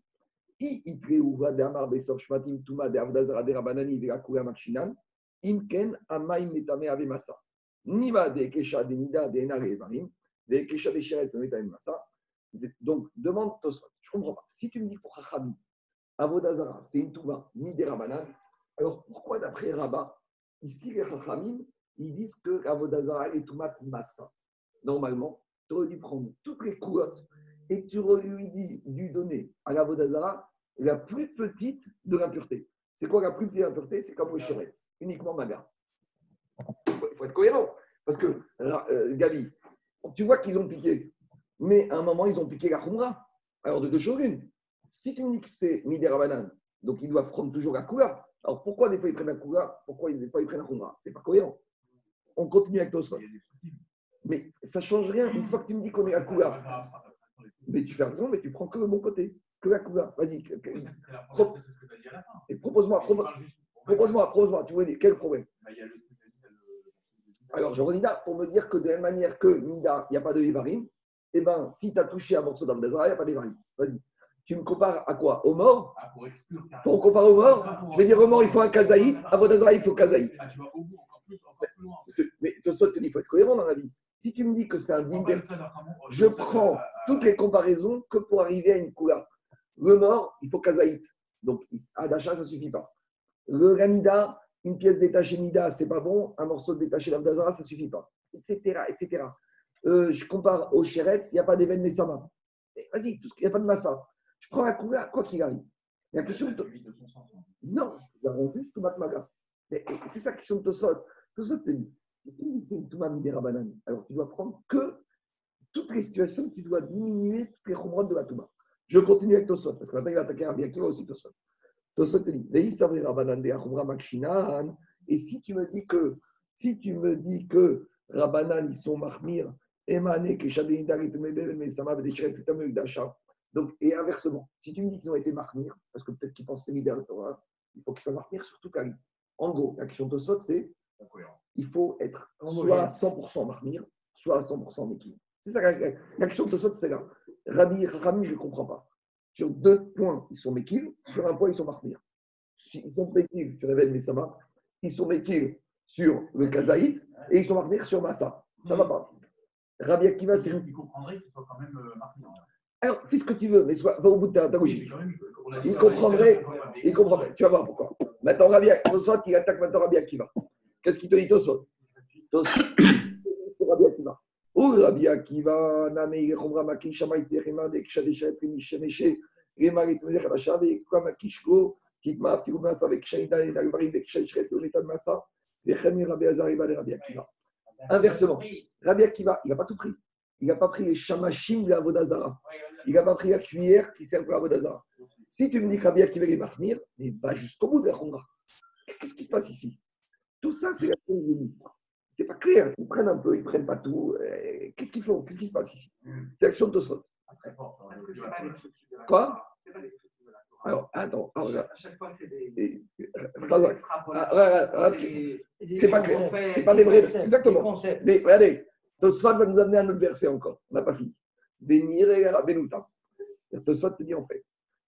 I itre uva de amar besor shmatim tuma de avdazara de rabanani de la kula makshinan. Imken amaim metame ave masa. Nima de kesha de nida de enare evarim. De kesha de sheret de metame masa. Donc, demande Tosfot. Je ne comprends pas. Si tu me dis pour Chachamim, Avodazara, c'est une Touma, ni des Rabanan, alors pourquoi d'après Rabat, ici les Chachamim, ils disent que Avodazara est Toumat Massa Normalement, tu aurais dû prendre toutes les coulottes et tu aurais lui dit, dû donner à l'Avodazara la plus petite de l'impureté. C'est quoi la plus petite de l'impureté? C'est comme le Sheretz, uniquement Maga. Il faut, il faut être cohérent. Parce que, euh, Gabi, tu vois qu'ils ont piqué, mais à un moment, ils ont piqué la Khumra. Alors, de deux choses l'une. Si tu me dis que c'est Midera donc ils doivent prendre toujours la Kula. Alors, pourquoi des fois ils prennent la Kula Pourquoi des fois ils prennent la Khumra? C'est pas cohérent. On continue avec Tosfot. Mais ça ne change rien. Une fois que tu me dis qu'on est à Kula, mais tu fais raison, mais tu prends que le bon côté, que la Kula. Vas-y. Et propose-moi, propose-moi, propose-moi. Tu vois, quel problème? Bah, le le- Alors, je redis là, pour me dire que de la même manière que Nida, il n'y a pas de Evarim, eh bien, si tu as touché un morceau d'Abdazara, il n'y a pas d'Evarim. Vas-y. Tu me compares à quoi? Au mort? Ah, pour exclure carrément. Pour comparer au mort Je vais dire au mort, il faut un Kazaït. À Abdazara, il faut Kazaït. Ah, tu au bout, plus, encore plus loin. C'est- Mais Tosot te dit, il faut être cohérent dans la vie. Si tu me dis que c'est un euh, je prends toutes les comparaisons que pour arriver à une couleur. Le mort, il faut Kazaït. Donc, à d'achat, ça ne suffit pas. Le Ramida, une pièce détachée Nida, c'est pas bon. Un morceau détaché d'Abdazara, ça ne suffit pas. Etc. etc. Euh, je compare au Sheretz, il n'y a pas d'événement Sama. Mais Vas-y, il n'y a pas de Massa. Je prends la couleur, quoi qu'il arrive. La question de... Non, nous avons juste Toumat Maga. Mais et c'est ça qui sont Tosot. Tosot te dit, c'est une Midera Banane, alors tu dois prendre que toutes les situations, tu dois diminuer toutes les chumrot de la Touma. Je continue avec Tosot, parce que maintenant il va attaquer Rabbi Akiva aussi Tosot. Tosot te dit. Et si tu me dis que, si tu me dis que Rabbanan, ils sont Mahmir, Emane, Keshadinidar, Itmebel, Mesama, Vedeshret, c'est un d'achat. Donc, et inversement, si tu me dis qu'ils ont été Mahmir, parce que peut-être qu'ils pensaient libérer le Torah, il faut qu'ils soient Mahmir sur toute la ligne. En gros, la question de Tosot, c'est il faut être soit à 100% Mahmir, soit à 100% Mekil. C'est ça la, la- la question de Tosot, c'est là. Rabbi Rami, je ne comprends pas. Sur deux points, ils sont Mekil, sur un point, ils sont Mahmir. Ils sont Mekil sur Even Mesama, ils sont Mekil sur le Kazaït, et ils sont Mahmir sur Massa. Ça ne va pas. Rabbi Akiva, c'est. Il comprendrait qu'il soit quand même euh, marqué. Alors, fais ce que tu veux, mais sois, va au bout de ta, ta logique. Il comprendrait, il comprendrait. Tu vas voir pourquoi. Maintenant, Rabbi Tosot, il attaque maintenant Rabbi Akiva. Qu'est-ce qu'il te dit, Tosot Tosot, <coughs> Rabbi Akiva. Ou Rabbi Akiva, Name, Yechomra, Maki, Shamaï, Tzerema, Deksha, Desha, Etrimi, Shemeshe, Rema, Ritmele, Khadasha, Vekwa, Makishko, Tikma, Firumas, avec Shaïda, Nagvari, Deksha, Ishret, Letan, Massa, Vechemi, Rabbi Azar, et Rabbi Akiva. Inversement, Rabbi Akiva, il n'a pas tout pris. Il n'a pas pris les chamachim de Avodazara. Il n'a pas pris la cuillère qui sert pour Avodazara. Si tu me dis que Rabbi Akiva est Mahmir, mais va jusqu'au bout de la. Qu'est-ce qui se passe ici? Tout ça, c'est la C'est pas clair. Ils prennent un peu, ils prennent pas tout. Euh, Qu'est-ce qu'ils font? Qu'est-ce qui se passe ici? C'est l'action de Tosfot. Quoi? Alors, attends, alors, regarde. À chaque fois, c'est des. Ah, C'est- pas clair. C'est pas des vrais. Exactement. Mais regardez, Tosfot va nous amener à un autre verset encore. On n'a pas fini. Bénir et Benuta. Tosfot te dit en fait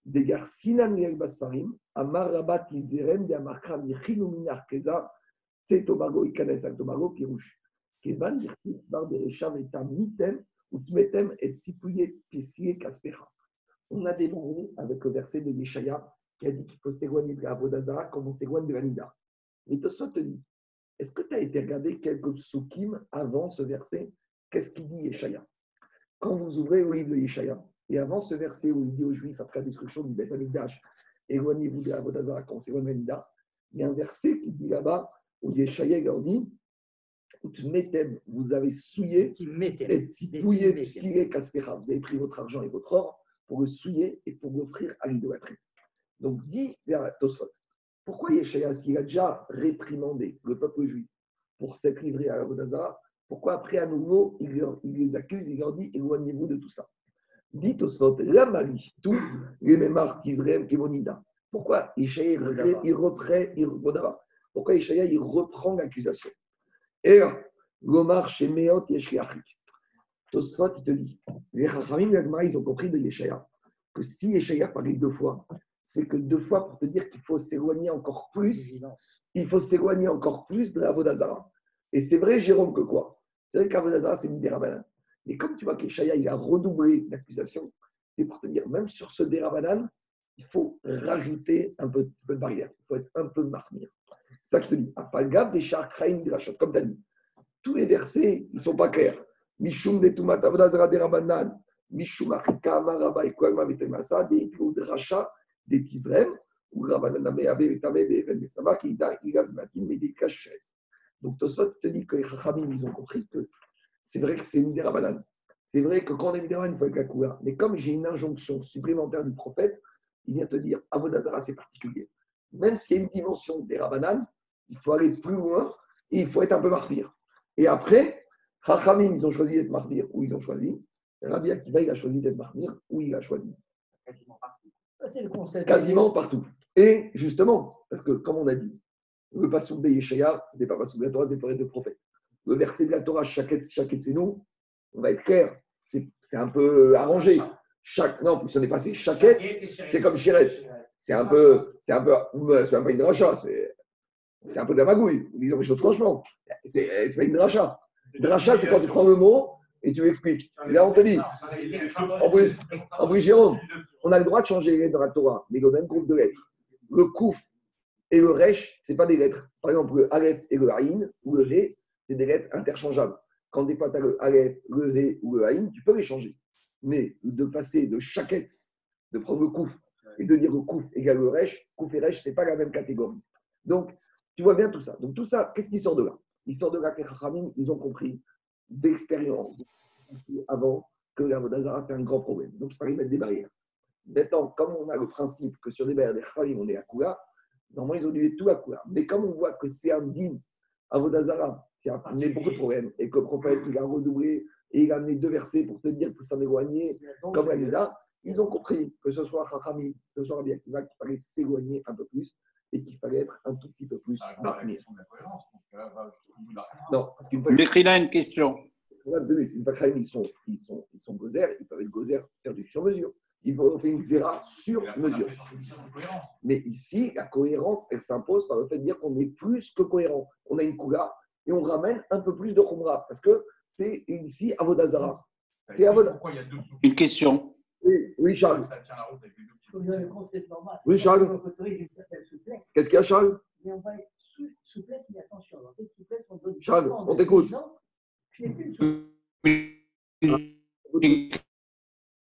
Degar sinan basfarim, amar rabat izerem de amakram yichinu minar keza, c'est Tobago ikanes al Tobago pirouche. Kevan dirti bar bereshav et mitem, ou tmetem et sipouye pissier kaspecha. On a démarré avec le verset de Yeshaya qui a dit qu'il faut s'éloigner de la Avodazara comme on s'éloigne de la Nida. Mais Tosfot te dit est-ce que tu as été regarder quelques psukim avant ce verset? Qu'est-ce qu'il dit Yeshaya? Quand vous ouvrez le livre de Yeshaya, et avant ce verset où il dit aux Juifs, après la destruction du Beth Amikdash, éloignez-vous de la Vodazara quand Nida, il y a un verset qui dit là-bas où Yeshaya leur dit vous avez souillé et. Vous avez pris votre argent et votre or pour le souiller et pour l'offrir à l'idolâtrie. Donc, dit vers Tosfot, pourquoi Yeshaya, s'il a déjà réprimandé le peuple juif pour s'être livré à Avodazara, pourquoi après à nouveau il les accuse, il leur dit éloignez-vous de tout ça Dit Tosfot, la Mali, tout les mémars d'Israël Kémonida. Pourquoi Yeshaya il reprend, il reprend, il, Bodava. pourquoi Yeshaya il reprend l'accusation? Et là, Gomar chez Meot Yeshliachik. Tosfot, il te dit, les Chachamim, Agmara, ils ont compris de Yeshaya que si Yeshaya parlait deux fois, c'est que deux fois pour te dire qu'il faut s'éloigner encore plus, il faut s'éloigner encore plus de la Vodazara. Et c'est vrai, Jérôme, que quoi? C'est vrai qu'Avodazara, c'est une dérabanan. Mais comme tu vois qu'Yeshaya, il a redoublé l'accusation, c'est pour te dire, même sur ce dérabanan, il faut rajouter un peu, un peu de barrière, il faut être un peu marmire. C'est ça que je te dis. Afalgav des Charkraïm Drachot, comme tu as dit. Tous les versets, ils ne sont pas clairs. Mishum de Tumat Avodazara de Rabanan, Mishum Achika Maraba et Kwalma Vetemasa, des de Racha, des Tizrem, ou Rabanan Abe Vetame, des Even Mesama, qui da Ilav Matin, mais des Kachet. Donc Tosfot te dit que les Chachamim, ils ont compris que c'est vrai que c'est une des Rabanan. C'est vrai que quand on est Midiraban, il faut être la couleur. Mais comme j'ai une injonction supplémentaire du prophète, il vient te dire Avodazara, c'est particulier. Même s'il y a une dimension des Rabanan, il faut aller plus loin et il faut être un peu martyr. Et après, Chachamim, ils ont choisi d'être martyrs où ils ont choisi. Rabbi Akiva, il a choisi d'être martyr où il a choisi. Quasiment partout. C'est le concept. Quasiment partout. Et justement, parce que comme on a dit, le passage de Yeshaya, ce n'est pas passage de la Torah, c'est de prophète. Le verset de la Torah, Shaket nous, on va être clair, c'est c'est un peu arrangé. Chaque, non, ce n'est pas c'est Shaket, c'est comme Shiret. C'est un peu, c'est un peu, c'est un peu une dracha, c'est c'est un peu de la magouille. Disons les choses franchement. C'est c'est pas une dracha. Dracha, c'est quand tu prends le mot et tu l'expliques. Là, on te dit, en plus, en plus, Jérôme, on a le droit de changer les lettres dans la Torah, mais le même groupe de lettres. Le Kouf et le Resh, ce n'est pas des lettres. Par exemple, le Aleph et le Aïn, ou le Ré, c'est des lettres interchangeables. Quand des fois tu as le Aleph, le Ré ou le Aïn, tu peux les changer. Mais de passer de chaquette, de prendre le Kouf et de dire le Kouf égale le Resh, Kouf et Resh, ce n'est pas la même catégorie. Donc, tu vois bien tout ça. Donc, tout ça, qu'est-ce qui sort de là? Il sort de là que les ils ont compris d'expérience avant que la Vodazara, c'est un grand problème. Donc, il fallait mettre des barrières. Maintenant, comme on a le principe que sur des barrières des Chachamim, on est à Kula, normalement, ils ont dû être tout à Kula. Mais comme on voit que c'est un din à Vodazara qui a amené beaucoup de problèmes et que le prophète, il a redoublé et il a amené deux versets pour te dire qu'il faut s'en éloigner, comme la Nida, ils ont compris que ce soit Chachamim, que ce soit Rabbi Akiva, qu'il fallait s'éloigner un peu plus et qu'il fallait être un tout petit peu plus Ah, euh, la- Non, parce qu'une fois L'écrit là une question. Regarde, deux minutes. Une fois que ils sont, ils sont, ils sont gozer, ils peuvent être gozer faire du sur-mesure. Il faut faire une zéra sur mesure. Mais ici, la cohérence, elle s'impose par le fait de dire qu'on est plus que cohérent. On a une kula et on ramène un peu plus de khumra parce que c'est ici Avodazara. C'est Avodazara. Pourquoi il y a deux Une question. Oui, oui, Charles. Ça tient la route avec les deux petits. Vous avez le concept normal. Oui, Charles. Qu'est-ce qu'il y a, Charles? Mais on va être sous souplesse, mais attention. Dans cette souplesse, on donne Charles, on t'écoute.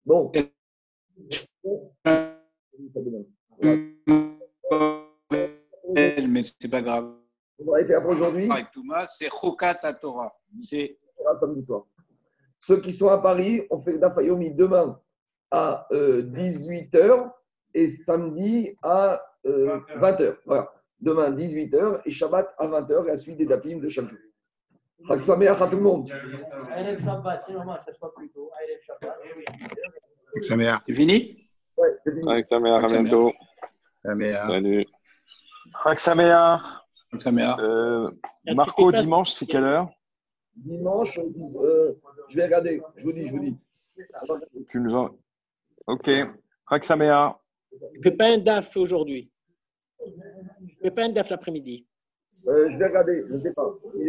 Bon. Mais c'est pas grave. On va arrêter après aujourd'hui. Avec Thomas, c'est Chokat à Torah. C'est samedi soir. Ceux qui sont à Paris, on fait Dafayomi demain à 18h et samedi à 20h. Voilà. Demain 18h et Shabbat à 20h et la suite des Dapim de chaque jour. À tout le monde. Aïlem Shabbat, c'est normal, ça se passe plus tôt. Shabbat, oui. c'est fini? Ouais, c'est fini. À bientôt. Salut. Euh, tu Marco, dimanche, c'est quelle heure? Dimanche, euh, je vais regarder. Je vous dis, je vous dis. Tu nous en... Ok. Chag Sameach. Je ne fais pas un DAF aujourd'hui. Je ne fais pas un DAF l'après-midi. Euh, je vais regarder, je ne sais pas. Si.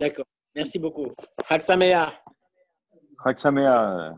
D'accord. Merci beaucoup. Haksamea. Chag Sameach.